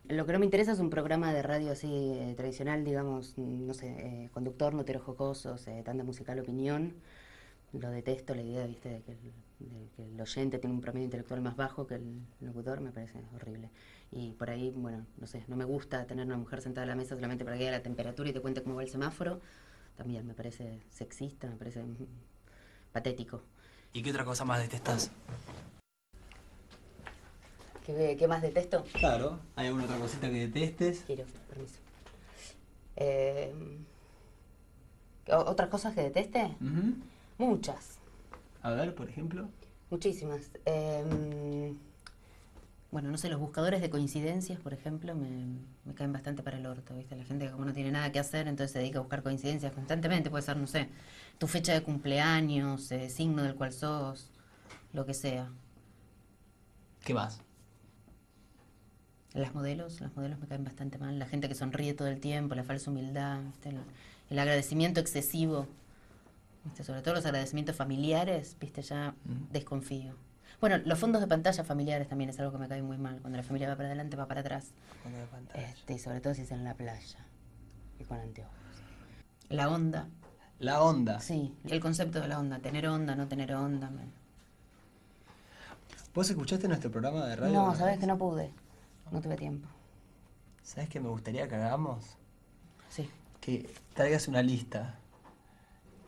Lo que no me interesa es un programa de radio así eh, tradicional, digamos, no sé, eh, conductor, noteros jocosos, tanda musical, opinión. Lo detesto, la idea, viste, de que, el, oyente tiene un promedio intelectual más bajo que el locutor, me parece horrible. Y por ahí, bueno, no sé, no me gusta tener una mujer sentada a la mesa solamente para que diga la temperatura y te cuente cómo va el semáforo. También me parece sexista, me parece mm, patético. ¿Y qué otra cosa más detestás? ¿Qué, qué más detesto? Claro. ¿Hay alguna otra cosita que detestes? Quiero, permiso. Eh, ¿o- ¿Otras cosas que deteste? Muchas, A ver, por ejemplo. muchísimas. Eh, bueno, no sé, los buscadores de coincidencias, por ejemplo, me, me caen bastante para el orto, ¿viste? La gente que como no tiene nada que hacer, entonces se dedica a buscar coincidencias constantemente. Puede ser, no sé, tu fecha de cumpleaños, eh, signo del cual sos, lo que sea. ¿Qué más? Las modelos, las modelos me caen bastante mal. La gente que sonríe todo el tiempo, la falsa humildad, ¿viste? El, el agradecimiento excesivo. ¿viste? Sobre todo los agradecimientos familiares, viste, ya desconfío. Bueno, los fondos de pantalla familiares también es algo que me cae muy mal. Cuando la familia va para adelante, va para atrás. Fondo de pantalla. Este, y sobre todo si es en la playa. Y con anteojos. La onda. La onda. Sí, el concepto de la onda. Tener onda, no tener onda. me- ¿Vos escuchaste nuestro programa de radio? No, sabes vez? que no pude. No tuve tiempo. ¿Sabes qué me gustaría que hagamos? Sí. Que traigas una lista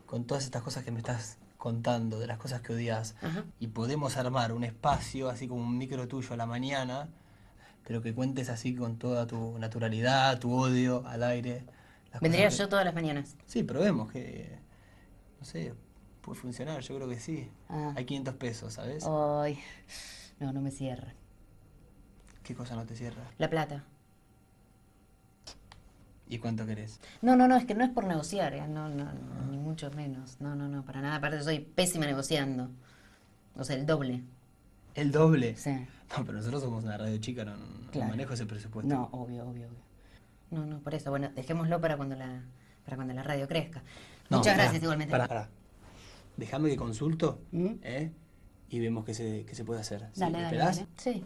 con todas estas cosas que me estás contando, de las cosas que odias. Ajá. Y podemos armar un espacio, así como un micro tuyo a la mañana, pero que cuentes así con toda tu naturalidad, tu odio al aire. Vendría que- yo todas las mañanas. Sí, probemos que, no sé, puede funcionar, yo creo que sí. Ah. Hay 500 pesos, ¿sabes? Ay, no, no me cierra. ¿Qué cosa no te cierra? La plata. ¿Y cuánto querés? No, no, no, es que no es por negociar, ¿eh? no, no, no, ni mucho menos. No, no, no, para nada. Aparte soy pésima negociando. O sea, el doble. ¿El doble? Sí. No, pero nosotros somos una radio chica, no, no Claro. manejo ese presupuesto. No, obvio, obvio, obvio. No, no, por eso. Bueno, dejémoslo para cuando la, para cuando la radio crezca. No, Muchas pará, gracias igualmente. Pará, pará. Déjame que consulto, ¿Mm? ¿eh? Y vemos qué se, qué se puede hacer. ¿Sí? Dale, ¿Me dale, dale. Sí.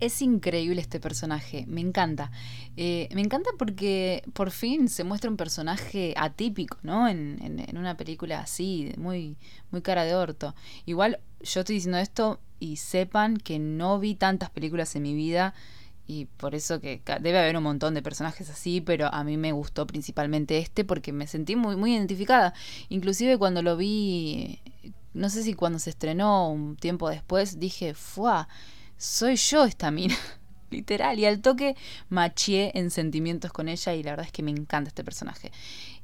Es increíble este personaje, me encanta. Eh, me encanta porque por fin se muestra un personaje atípico, ¿no? En, en- en una película así, muy, muy cara de orto. Igual yo estoy diciendo esto y sepan que no vi tantas películas en mi vida y por eso que debe haber un montón de personajes así, pero a mí me gustó principalmente este porque me sentí muy, muy identificada. Inclusive cuando lo vi, no sé si cuando se estrenó un tiempo después, dije, ¡fua! Soy yo esta mina. Literal. Y al toque maché en sentimientos con ella y la verdad es que me encanta este personaje.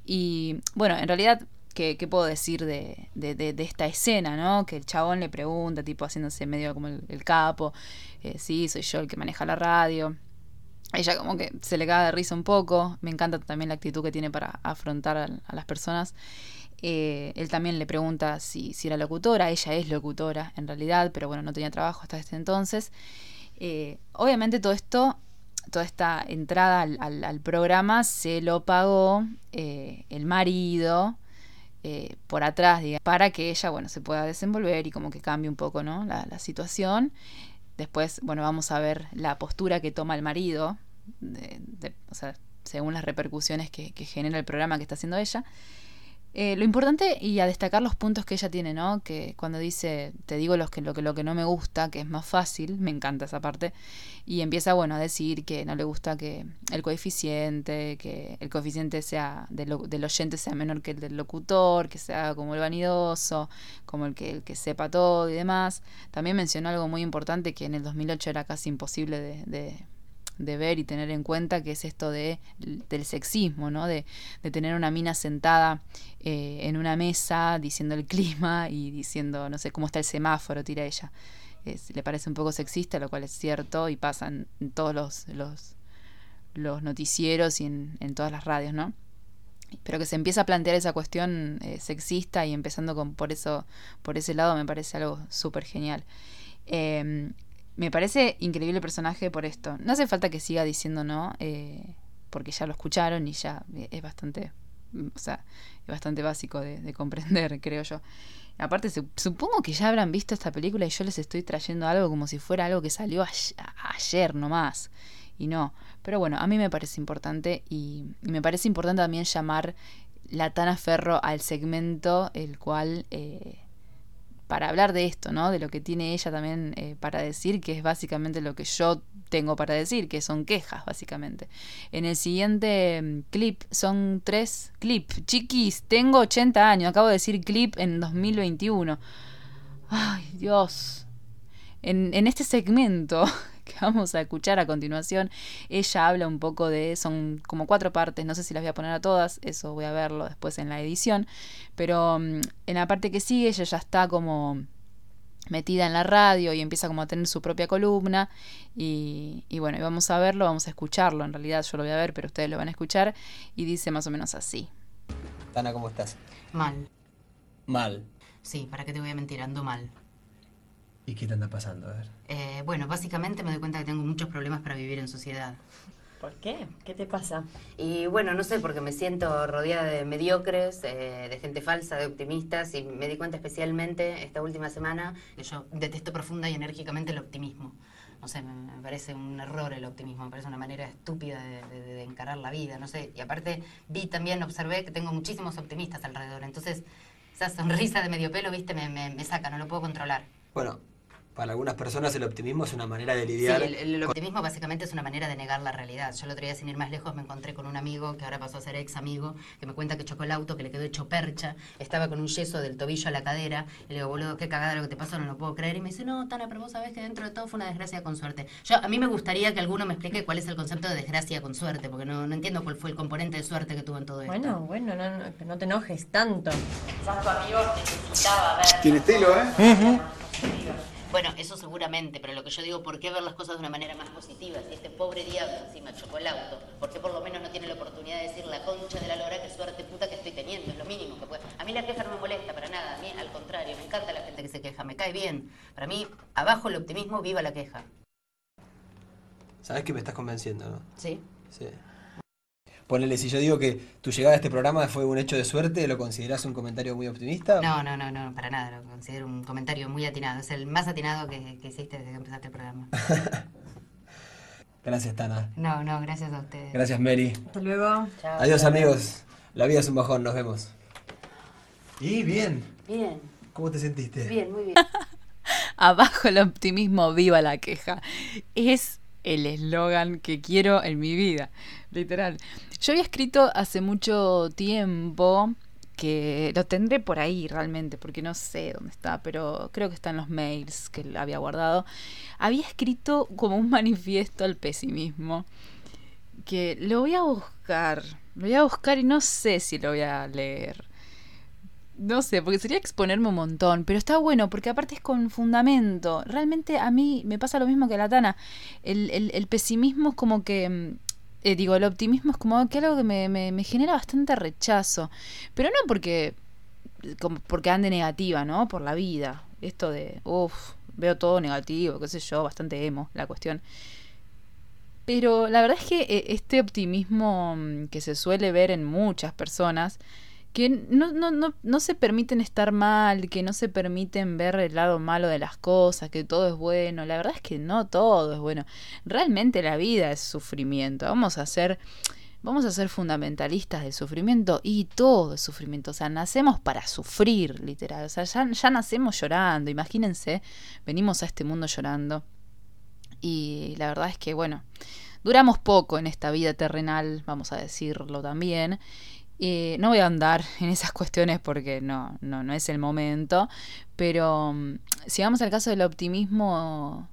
Y bueno, en realidad, ¿qué, puedo decir de, de- esta escena, no? Que el chabón le pregunta, tipo haciéndose medio como el, capo, eh, sí, soy yo el que maneja la radio. Ella como que se le caga de risa un poco. Me encanta también la actitud que tiene para afrontar a las personas. Eh, él también le pregunta si, si era locutora. Ella es locutora en realidad, pero bueno, no tenía trabajo hasta este entonces. Eh, obviamente todo esto, toda esta entrada al, programa se lo pagó eh, el marido por atrás, digamos, para que ella, bueno, se pueda desenvolver y como que cambie un poco, ¿no? La, situación. Después, bueno, vamos a ver la postura que toma el marido, o sea, según las repercusiones que genera el programa que está haciendo ella. Eh, lo importante y a destacar los puntos que ella tiene, ¿no? Que cuando dice, te digo lo que, lo, que, lo que no me gusta, que es más fácil, me encanta esa parte, y empieza, bueno, a decir que no le gusta que el coeficiente, que el coeficiente sea del, del oyente sea menor que el del locutor, que sea como el vanidoso, como el que, el que sepa todo y demás. También mencionó algo muy importante que en el 2008 era casi imposible de de ver y tener en cuenta, que es esto de, del sexismo, ¿no? De, de tener una mina sentada eh, en una mesa diciendo el clima y diciendo, no sé, cómo está el semáforo, tira ella. le parece un poco sexista, lo cual es cierto y pasa en, todos los, los, los, noticieros y en, todas las radios, ¿no? Pero que se empieza a plantear esa cuestión eh, sexista y empezando con, por, eso, por ese lado me parece algo súper genial. Eh, me parece increíble el personaje por esto. No hace falta que siga diciendo no, eh, porque ya lo escucharon y ya es bastante, o sea, es bastante básico de, comprender, creo yo. Aparte, supongo que ya habrán visto esta película y yo les estoy trayendo algo como si fuera algo que salió ayer nomás. Y no. Pero bueno, a mí me parece importante y, me parece importante también llamar la Tana Ferro al segmento el cual eh, para hablar de esto, ¿no? De lo que tiene ella también eh, para decir, que es básicamente lo que yo tengo para decir, que son quejas, básicamente. En el siguiente mm, clip, son tres clips. Chiquis, tengo 80 años, acabo de decir clip en 2021. Ay, Dios. En, en este segmento que vamos a escuchar a continuación, ella habla un poco de, son como cuatro partes, no sé si las voy a poner a todas, eso voy a verlo después en la edición, pero mm, en la parte que sigue ella ya está como metida en la radio y empieza como a tener su propia columna y, y bueno, vamos a verlo, vamos a escucharlo, en realidad yo lo voy a ver, pero ustedes lo van a escuchar y dice más o menos así. Tana, ¿cómo estás? Mal. Mal. Sí, ¿para qué te voy a mentir? Ando mal. ¿Y qué te anda pasando? A ver. Eh, bueno, básicamente me doy cuenta que tengo muchos problemas para vivir en sociedad. ¿Por qué? ¿Qué te pasa? Y bueno, no sé, porque me siento rodeada de mediocres, eh, de gente falsa, de optimistas, y me di cuenta especialmente esta última semana que yo detesto profunda y enérgicamente el optimismo. No sé, me, parece un error el optimismo, me parece una manera estúpida de, encarar la vida, no sé. Y aparte vi también, observé que tengo muchísimos optimistas alrededor, entonces esa sonrisa de medio pelo, viste, me, me saca, no lo puedo controlar. Bueno, para algunas personas el optimismo es una manera de lidiar. Sí, el, optimismo básicamente es una manera de negar la realidad. Yo el otro día, sin ir más lejos, me encontré con un amigo que ahora pasó a ser ex amigo, que me cuenta que chocó el auto, que le quedó hecho percha, estaba con un yeso del tobillo a la cadera. Y le digo, boludo, qué cagada lo que te pasó, no lo puedo creer. Y me dice, no, Tana, pero vos sabés que dentro de todo fue una desgracia con suerte. Yo, a mí me gustaría que alguno me explique cuál es el concepto de desgracia con suerte, porque no, no entiendo cuál fue el componente de suerte que tuvo en todo esto. Bueno, bueno, no, no, no te enojes tanto. Quizás tu amigo necesitaba ver. Tiene estilo, ¿eh? Bueno, eso seguramente, pero lo que yo digo, ¿por qué ver las cosas de una manera más positiva? Si este pobre diablo encima chocó el auto, ¿por qué por lo menos no tiene la oportunidad de decir la concha de la lora qué suerte puta que estoy teniendo? Es lo mínimo que puede. A mí la queja no me molesta para nada, a mí al contrario, me encanta la gente que se queja, me cae bien. Para mí, abajo el optimismo, viva la queja. Sabes que me estás convenciendo, ¿no? Sí. Sí. Ponele, si yo digo que tu llegada a este programa fue un hecho de suerte, ¿lo considerás un comentario muy optimista? No, no, no, no, para nada, lo considero un comentario muy atinado. Es el más atinado que, hiciste desde que empezaste el programa. gracias, Tana. No, no, gracias a ustedes. Gracias, Mary. Hasta luego. Chao, Adiós, amigos. La vida es un bajón, nos vemos. Y bien. Bien. ¿Cómo te sentiste? Bien, muy bien. Abajo el optimismo, viva la queja. Es el eslogan que quiero en mi vida, literal. Yo había escrito hace mucho tiempo que lo tendré por ahí realmente, porque no sé dónde está, pero creo que está en los mails que había guardado. Había escrito como un manifiesto al pesimismo, que lo voy a buscar, lo voy a buscar y no sé si lo voy a leer. No sé, porque sería exponerme un montón, pero está bueno porque aparte es con fundamento. Realmente a mí me pasa lo mismo que a la Tana. El, el, pesimismo es como que... Mm, eh, digo, el optimismo es como que algo que me, me, me genera bastante rechazo. Pero no porque, como porque ande negativa, ¿no? Por la vida. Esto de, uff, veo todo negativo, qué sé yo, bastante emo la cuestión. Pero la verdad es que eh, este optimismo mm, que se suele ver en muchas personas, que no, no, no, no se permiten estar mal, que no se permiten ver el lado malo de las cosas, que todo es bueno. La verdad es que no todo es bueno. Realmente la vida es sufrimiento. Vamos a ser, vamos a ser fundamentalistas del sufrimiento y todo es sufrimiento. O sea, nacemos para sufrir, literal. O sea, ya, ya nacemos llorando. Imagínense, venimos a este mundo llorando. Y la verdad es que, bueno, duramos poco en esta vida terrenal, vamos a decirlo también. Eh, no voy a andar en esas cuestiones porque no, no, no es el momento, pero mm, si vamos al caso del optimismo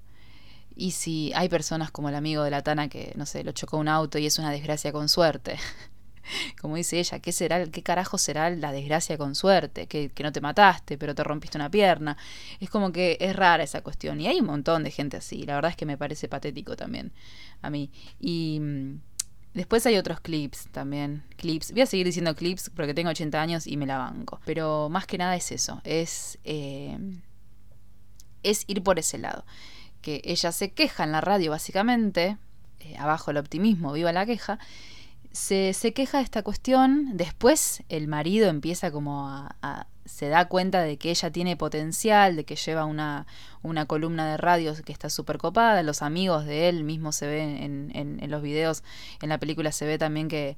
y si hay personas como el amigo de la Tana que, no sé, lo chocó un auto y es una desgracia con suerte. Como dice ella, ¿qué será, qué carajo será la desgracia con suerte? Que, que no te mataste, pero te rompiste una pierna. Es como que es rara esa cuestión. Y hay un montón de gente así. La verdad es que me parece patético también a mí. Y mm, Después hay otros clips también. Clips. Voy a seguir diciendo clips porque tengo 80 años y me la banco. Pero más que nada es eso. Es, eh, es ir por ese lado. Que ella se queja en la radio, básicamente. Eh, abajo el optimismo, viva la queja. Se, se, queja de esta cuestión. Después el marido empieza como a, a se da cuenta de que ella tiene potencial, de que lleva una, una columna de radio que está súper copada, los amigos de él mismo se ven en, en, en, los videos, en la película se ve también que,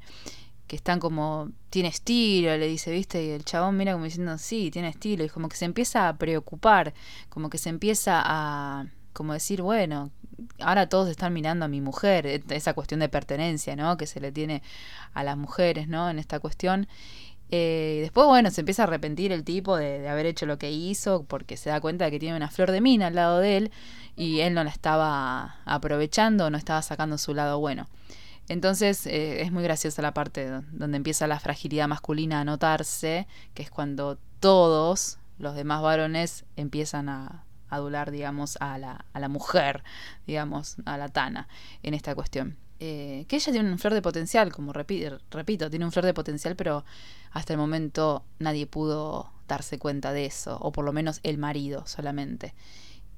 que están como, tiene estilo, le dice, viste, y el chabón mira como diciendo, sí, tiene estilo, y como que se empieza a preocupar, como que se empieza a, como decir, bueno, ahora todos están mirando a mi mujer, esa cuestión de pertenencia, ¿no? Que se le tiene a las mujeres, ¿no? En esta cuestión. Eh, después, bueno, se empieza a arrepentir el tipo de, haber hecho lo que hizo porque se da cuenta de que tiene una flor de mina al lado de él y él no la estaba aprovechando, no estaba sacando su lado bueno. Entonces eh, es muy graciosa la parte donde empieza la fragilidad masculina a notarse, que es cuando todos los demás varones empiezan a adular, digamos, a la, a la mujer, digamos, a la Tana en esta cuestión eh, que ella tiene un flor de potencial, como repito, tiene un flor de potencial, pero hasta el momento nadie pudo darse cuenta de eso, o por lo menos el marido solamente.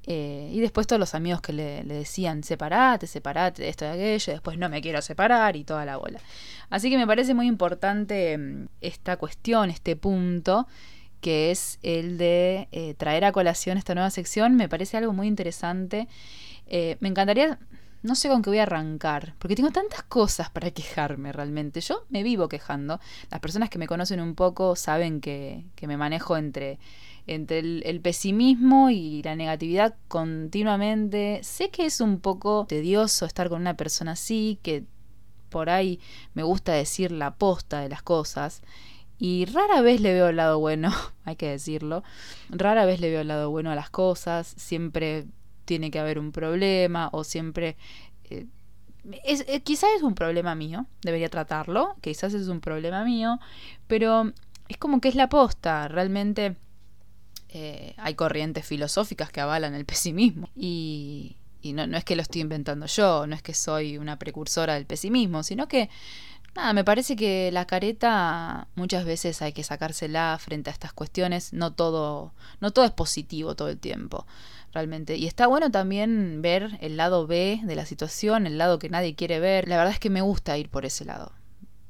Eh, y después todos los amigos que le, le, decían, separate, separate, esto y aquello, después no me quiero separar y toda la bola. Así que me parece muy importante mm, esta cuestión, este punto, que es el de eh, traer a colación esta nueva sección, me parece algo muy interesante. Eh, me encantaría no sé con qué voy a arrancar, porque tengo tantas cosas para quejarme realmente. Yo me vivo quejando. Las personas que me conocen un poco saben que, que me manejo entre, entre el, el, pesimismo y la negatividad continuamente. Sé que es un poco tedioso estar con una persona así, que por ahí me gusta decir la posta de las cosas. Y rara vez le veo el lado bueno, hay que decirlo. Rara vez le veo el lado bueno a las cosas. Siempre tiene que haber un problema o siempre... Eh, es, eh, quizás es un problema mío, debería tratarlo, quizás es un problema mío, pero es como que es la posta, realmente eh, hay corrientes filosóficas que avalan el pesimismo y, y no, no, es que lo estoy inventando yo, no es que soy una precursora del pesimismo, sino que nada, me parece que la careta muchas veces hay que sacársela frente a estas cuestiones, no todo, no todo es positivo todo el tiempo realmente. Y está bueno también ver el lado B de la situación, el lado que nadie quiere ver. La verdad es que me gusta ir por ese lado.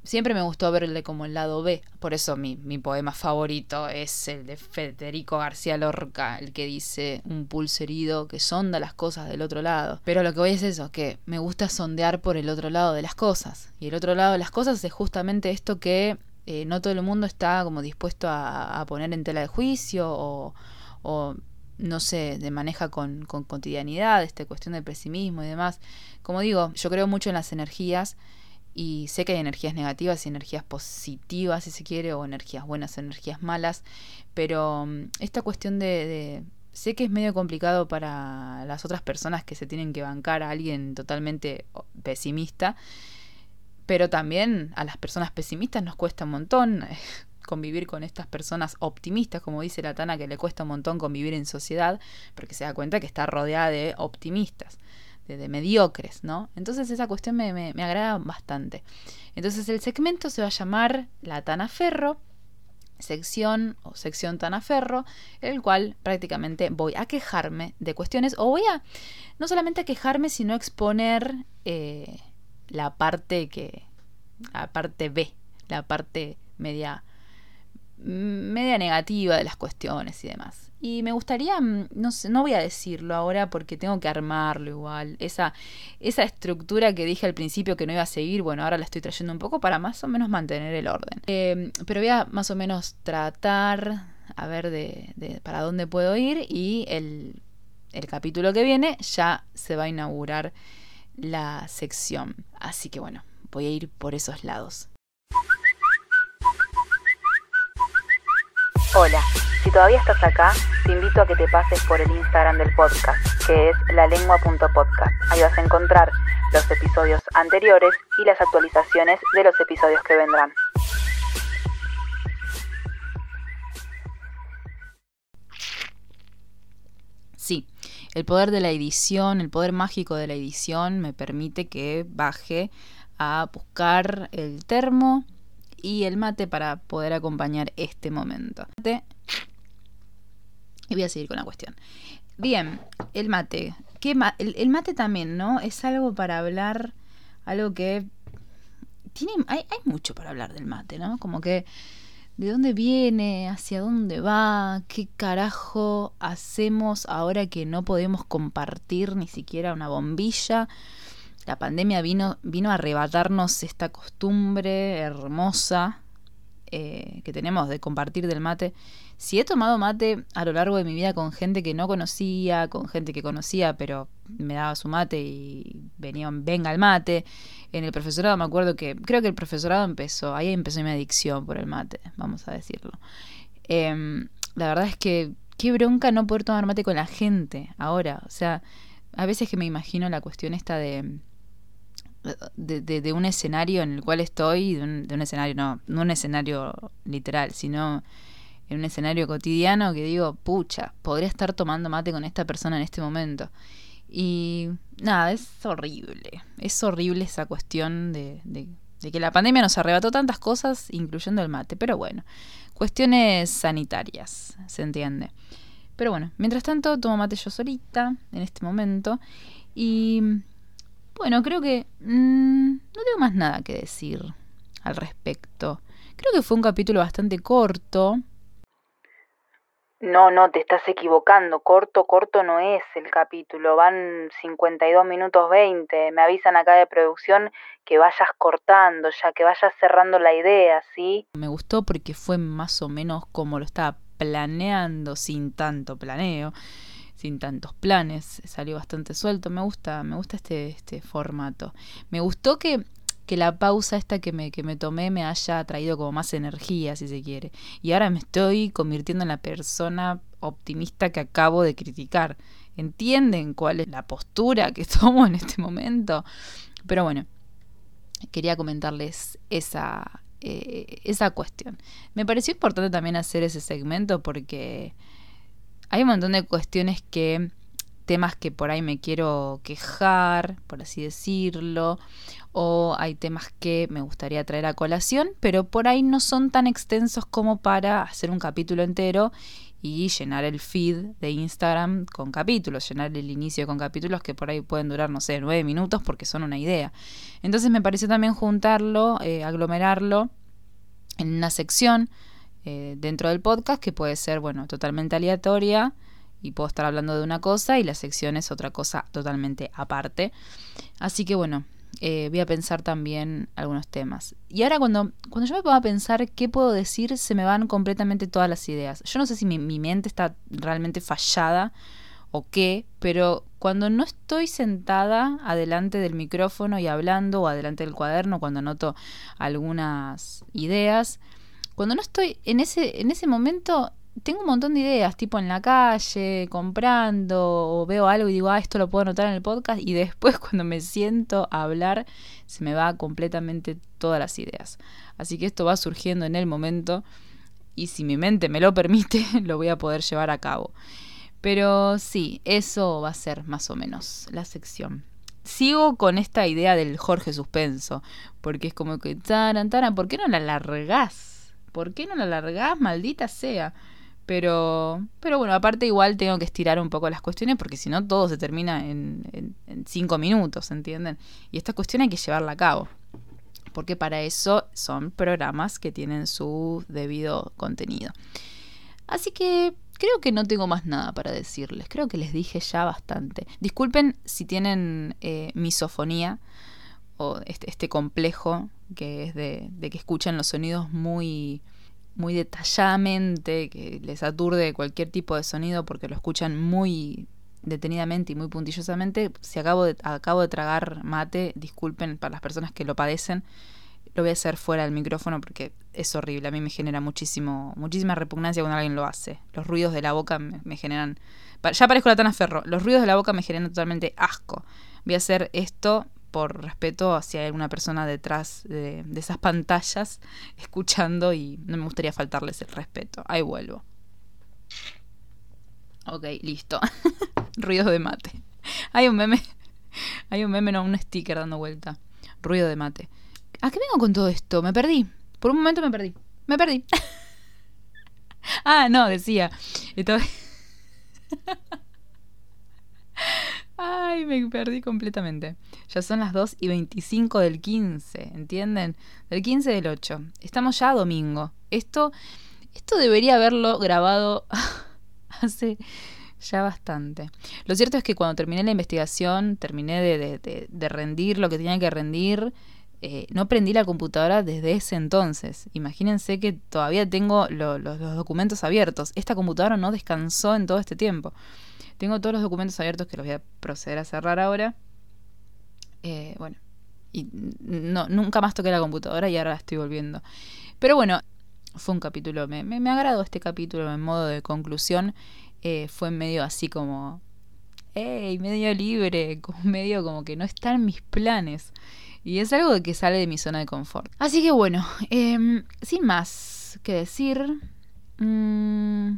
Siempre me gustó verle como el lado B. Por eso mi, mi poema favorito es el de Federico García Lorca, el que dice un pulso herido que sonda las cosas del otro lado. Pero lo que voy es eso, que me gusta sondear por el otro lado de las cosas. Y el otro lado de las cosas es justamente esto que eh, no todo el mundo está como dispuesto a, poner en tela de juicio o, o no se maneja con, con cotidianidad, esta cuestión del pesimismo y demás. Como digo, yo creo mucho en las energías y sé que hay energías negativas y energías positivas, si se quiere, o energías buenas, energías malas, pero um, esta cuestión de, de, Sé que es medio complicado para las otras personas que se tienen que bancar a alguien totalmente pesimista, pero también a las personas pesimistas nos cuesta un montón convivir con estas personas optimistas, como dice la Tana, que le cuesta un montón convivir en sociedad, porque se da cuenta que está rodeada de optimistas, de, de mediocres, ¿no? Entonces esa cuestión me, me, agrada bastante. Entonces el segmento se va a llamar La Tana Ferro, sección o sección tan aferro, en el cual prácticamente voy a quejarme de cuestiones o voy a no solamente quejarme, sino exponer eh, la parte que, la parte B, la parte media media negativa de las cuestiones y demás. Y me gustaría, mm, no sé, no voy a decirlo ahora porque tengo que armarlo igual. Esa, esa estructura que dije al principio que no iba a seguir, bueno, ahora la estoy trayendo un poco para más o menos mantener el orden. Em, pero voy a más o menos tratar a ver de, de para dónde puedo ir y el, el capítulo que viene ya se va a inaugurar la sección. Así que bueno, voy a ir por esos lados. Hola, si todavía estás acá, te invito a que te pases por el Instagram del podcast, que es lalengua.podcast. Ahí vas a encontrar los episodios anteriores y las actualizaciones de los episodios que vendrán. Sí, el poder de la edición, el poder mágico de la edición me permite que baje a buscar el termo y el mate para poder acompañar este momento. Y voy a seguir con la cuestión. Bien, el mate. ¿Qué el, mate también, ¿no? Es algo para hablar, algo que... Tiene, hay, hay mucho para hablar del mate, ¿no? Como que... ¿De dónde viene? ¿Hacia dónde va? ¿Qué carajo hacemos ahora que no podemos compartir ni siquiera una bombilla? La pandemia vino, vino a arrebatarnos esta costumbre hermosa eh, que tenemos de compartir del mate. Si he tomado mate a lo largo de mi vida con gente que no conocía, con gente que conocía, pero me daba su mate y venían, venga el mate. En el profesorado me acuerdo que, creo que el profesorado empezó, ahí empezó mi adicción por el mate, vamos a decirlo. Em, la verdad es que qué bronca no poder tomar mate con la gente ahora. O sea, a veces que me imagino la cuestión esta de de, de, un escenario en el cual estoy, de un, escenario, no, no un escenario literal, sino en un escenario cotidiano que digo, pucha, podría estar tomando mate con esta persona en este momento. Y nada, es horrible, es horrible esa cuestión de, de, de que la pandemia nos arrebató tantas cosas, incluyendo el mate, pero bueno, cuestiones sanitarias, se entiende. Pero bueno, mientras tanto tomo mate yo solita en este momento y bueno, creo que mmm, no tengo más nada que decir al respecto. Creo que fue un capítulo bastante corto. No, no, te estás equivocando. Corto, corto no es el capítulo. Van 52 minutos 20. Me avisan acá de producción que vayas cortando, ya que vayas cerrando la idea, ¿sí? Me gustó porque fue más o menos como lo estaba planeando, sin tanto planeo sin tantos planes, salió bastante suelto, me gusta, me gusta este, este formato. Me gustó que, que la pausa esta que me, que me tomé me haya traído como más energía, si se quiere. Y ahora me estoy convirtiendo en la persona optimista que acabo de criticar. ¿Entienden cuál es la postura que tomo en este momento? Pero bueno, quería comentarles esa, eh, esa cuestión. Me pareció importante también hacer ese segmento porque hay un montón de cuestiones que temas que por ahí me quiero quejar, por así decirlo, o hay temas que me gustaría traer a colación, pero por ahí no son tan extensos como para hacer un capítulo entero y llenar el feed de Instagram con capítulos, llenar el inicio con capítulos que por ahí pueden durar, no sé, nueve minutos porque son una idea. Entonces me pareció también juntarlo, eh, aglomerarlo en una sección eh, dentro del podcast que puede ser, bueno, totalmente aleatoria y puedo estar hablando de una cosa y la sección es otra cosa totalmente aparte. Así que bueno, eh, voy a pensar también algunos temas. Y ahora cuando, cuando yo me pongo a pensar qué puedo decir, se me van completamente todas las ideas. Yo no sé si mi, mi mente está realmente fallada o qué, pero cuando no estoy sentada adelante del micrófono y hablando o adelante del cuaderno, cuando anoto algunas ideas, cuando no estoy en ese, en ese momento, tengo un montón de ideas, tipo en la calle, comprando, o veo algo y digo, ah, esto lo puedo anotar en el podcast, y después cuando me siento a hablar, se me va completamente todas las ideas. Así que esto va surgiendo en el momento, y si mi mente me lo permite, lo voy a poder llevar a cabo. Pero sí, eso va a ser más o menos la sección. Sigo con esta idea del Jorge suspenso, porque es como que, taran, taran, ¿por qué no la largás? ¿Por qué no la largás? Maldita sea. Pero, pero bueno, aparte igual tengo que estirar un poco las cuestiones porque si no todo se termina en, en, en cinco minutos, ¿entienden? Y esta cuestión hay que llevarla a cabo. Porque para eso son programas que tienen su debido contenido. Así que creo que no tengo más nada para decirles. Creo que les dije ya bastante. Disculpen si tienen eh, misofonía o este, este, complejo que es de, de, que escuchan los sonidos muy, muy detalladamente, que les aturde cualquier tipo de sonido porque lo escuchan muy detenidamente y muy puntillosamente. Si acabo de, acabo de tragar mate, disculpen para las personas que lo padecen lo voy a hacer fuera del micrófono porque es horrible. A mí me genera muchísimo, muchísima repugnancia cuando alguien lo hace. Los ruidos de la boca me, me generan. Ya parezco la Tana Ferro. Los ruidos de la boca me generan totalmente asco. Voy a hacer esto por respeto hacia alguna persona detrás de, esas pantallas escuchando y no me gustaría faltarles el respeto. Ahí vuelvo. Ok, listo. ruidos de mate. Hay un meme. Hay un meme, no, un sticker dando vuelta. Ruido de mate. ¿A qué vengo con todo esto? Me perdí. Por un momento me perdí. Me perdí. ah, no, decía. Estaba... Ay, me perdí completamente. Ya son las 2 y 25 del 15, ¿entienden? Del 15 del 8. Estamos ya a domingo. Esto, esto debería haberlo grabado hace ya bastante. Lo cierto es que cuando terminé la investigación, terminé de, de, de, de rendir lo que tenía que rendir, eh, no prendí la computadora desde ese entonces. Imagínense que todavía tengo lo, lo, los documentos abiertos. Esta computadora no descansó en todo este tiempo. Tengo todos los documentos abiertos que los voy a proceder a cerrar ahora. Eh, bueno, y no, nunca más toqué la computadora y ahora estoy volviendo. Pero bueno, fue un capítulo, me, me, me agradó este capítulo en modo de conclusión. Eh, fue medio así como, hey, medio libre, medio como que no está en mis planes. Y es algo que sale de mi zona de confort. Así que bueno, eh, sin más que decir, mmm,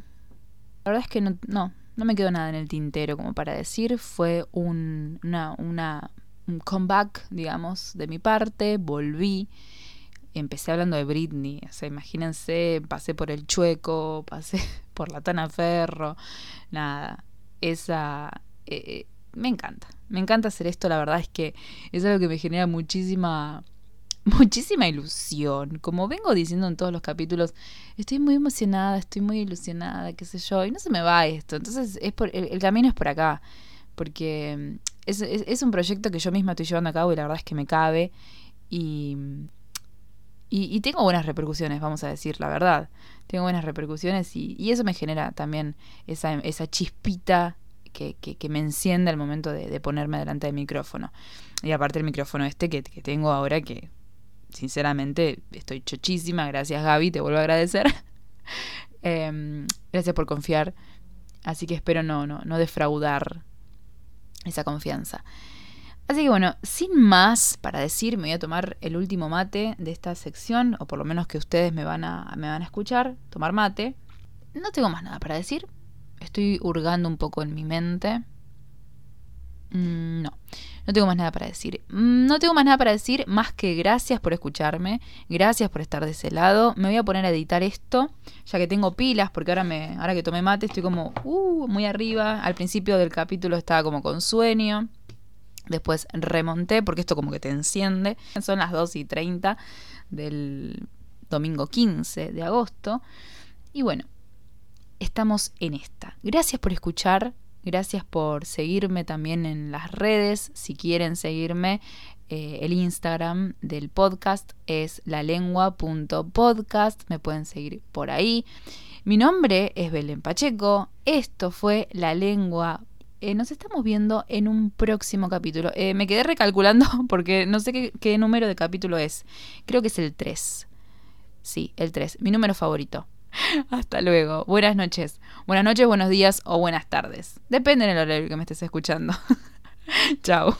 la verdad es que no, no, no me quedó nada en el tintero como para decir. Fue un, una, una, un comeback, digamos, de mi parte. Volví. Empecé hablando de Britney. O sea, imagínense, pasé por el chueco, pasé por la Tana Ferro. Nada. Esa. Eh, me encanta. Me encanta hacer esto, la verdad es que es algo que me genera muchísima muchísima ilusión. Como vengo diciendo en todos los capítulos, estoy muy emocionada, estoy muy ilusionada, qué sé yo, y no se me va esto. Entonces, es por, el, camino es por acá, porque es, es, un proyecto que yo misma estoy llevando a cabo y la verdad es que me cabe y, y, y tengo buenas repercusiones, vamos a decir la verdad. Tengo buenas repercusiones y, y eso me genera también esa, esa chispita que, que, que, me enciende al momento de, ponerme delante del micrófono. Y aparte el micrófono este que, tengo ahora, que sinceramente estoy chochísima, gracias Gaby, te vuelvo a agradecer. eh, gracias por confiar. Así que espero no, no, no defraudar esa confianza. Así que bueno, sin más para decir, me voy a tomar el último mate de esta sección, o por lo menos que ustedes me van a, me van a escuchar, tomar mate. No tengo más nada para decir, Estoy hurgando un poco en mi mente. Mm, no, no tengo más nada para decir. Mm, no tengo más nada para decir más que gracias por escucharme, gracias por estar de ese lado. Me voy a poner a editar esto, ya que tengo pilas, porque ahora me, ahora que tomé mate estoy como uh, muy arriba. Al principio del capítulo estaba como con sueño. Después remonté, porque esto como que te enciende. Son las 2 y 30 del domingo 15 de agosto. Y bueno, estamos en esta. Gracias por escuchar, gracias por seguirme también en las redes, si quieren seguirme. Eh, el Instagram del podcast es lalengua.podcast, me pueden seguir por ahí. Mi nombre es Belén Pacheco, esto fue La Lengua. Eh, nos estamos viendo en un próximo capítulo. Eh, me quedé recalculando porque no sé qué, qué número de capítulo es. Creo que es el 3. Sí, el 3, mi número favorito. Hasta luego. Buenas noches. Buenas noches, buenos días o buenas tardes. Depende del horario que me estés escuchando. Chao.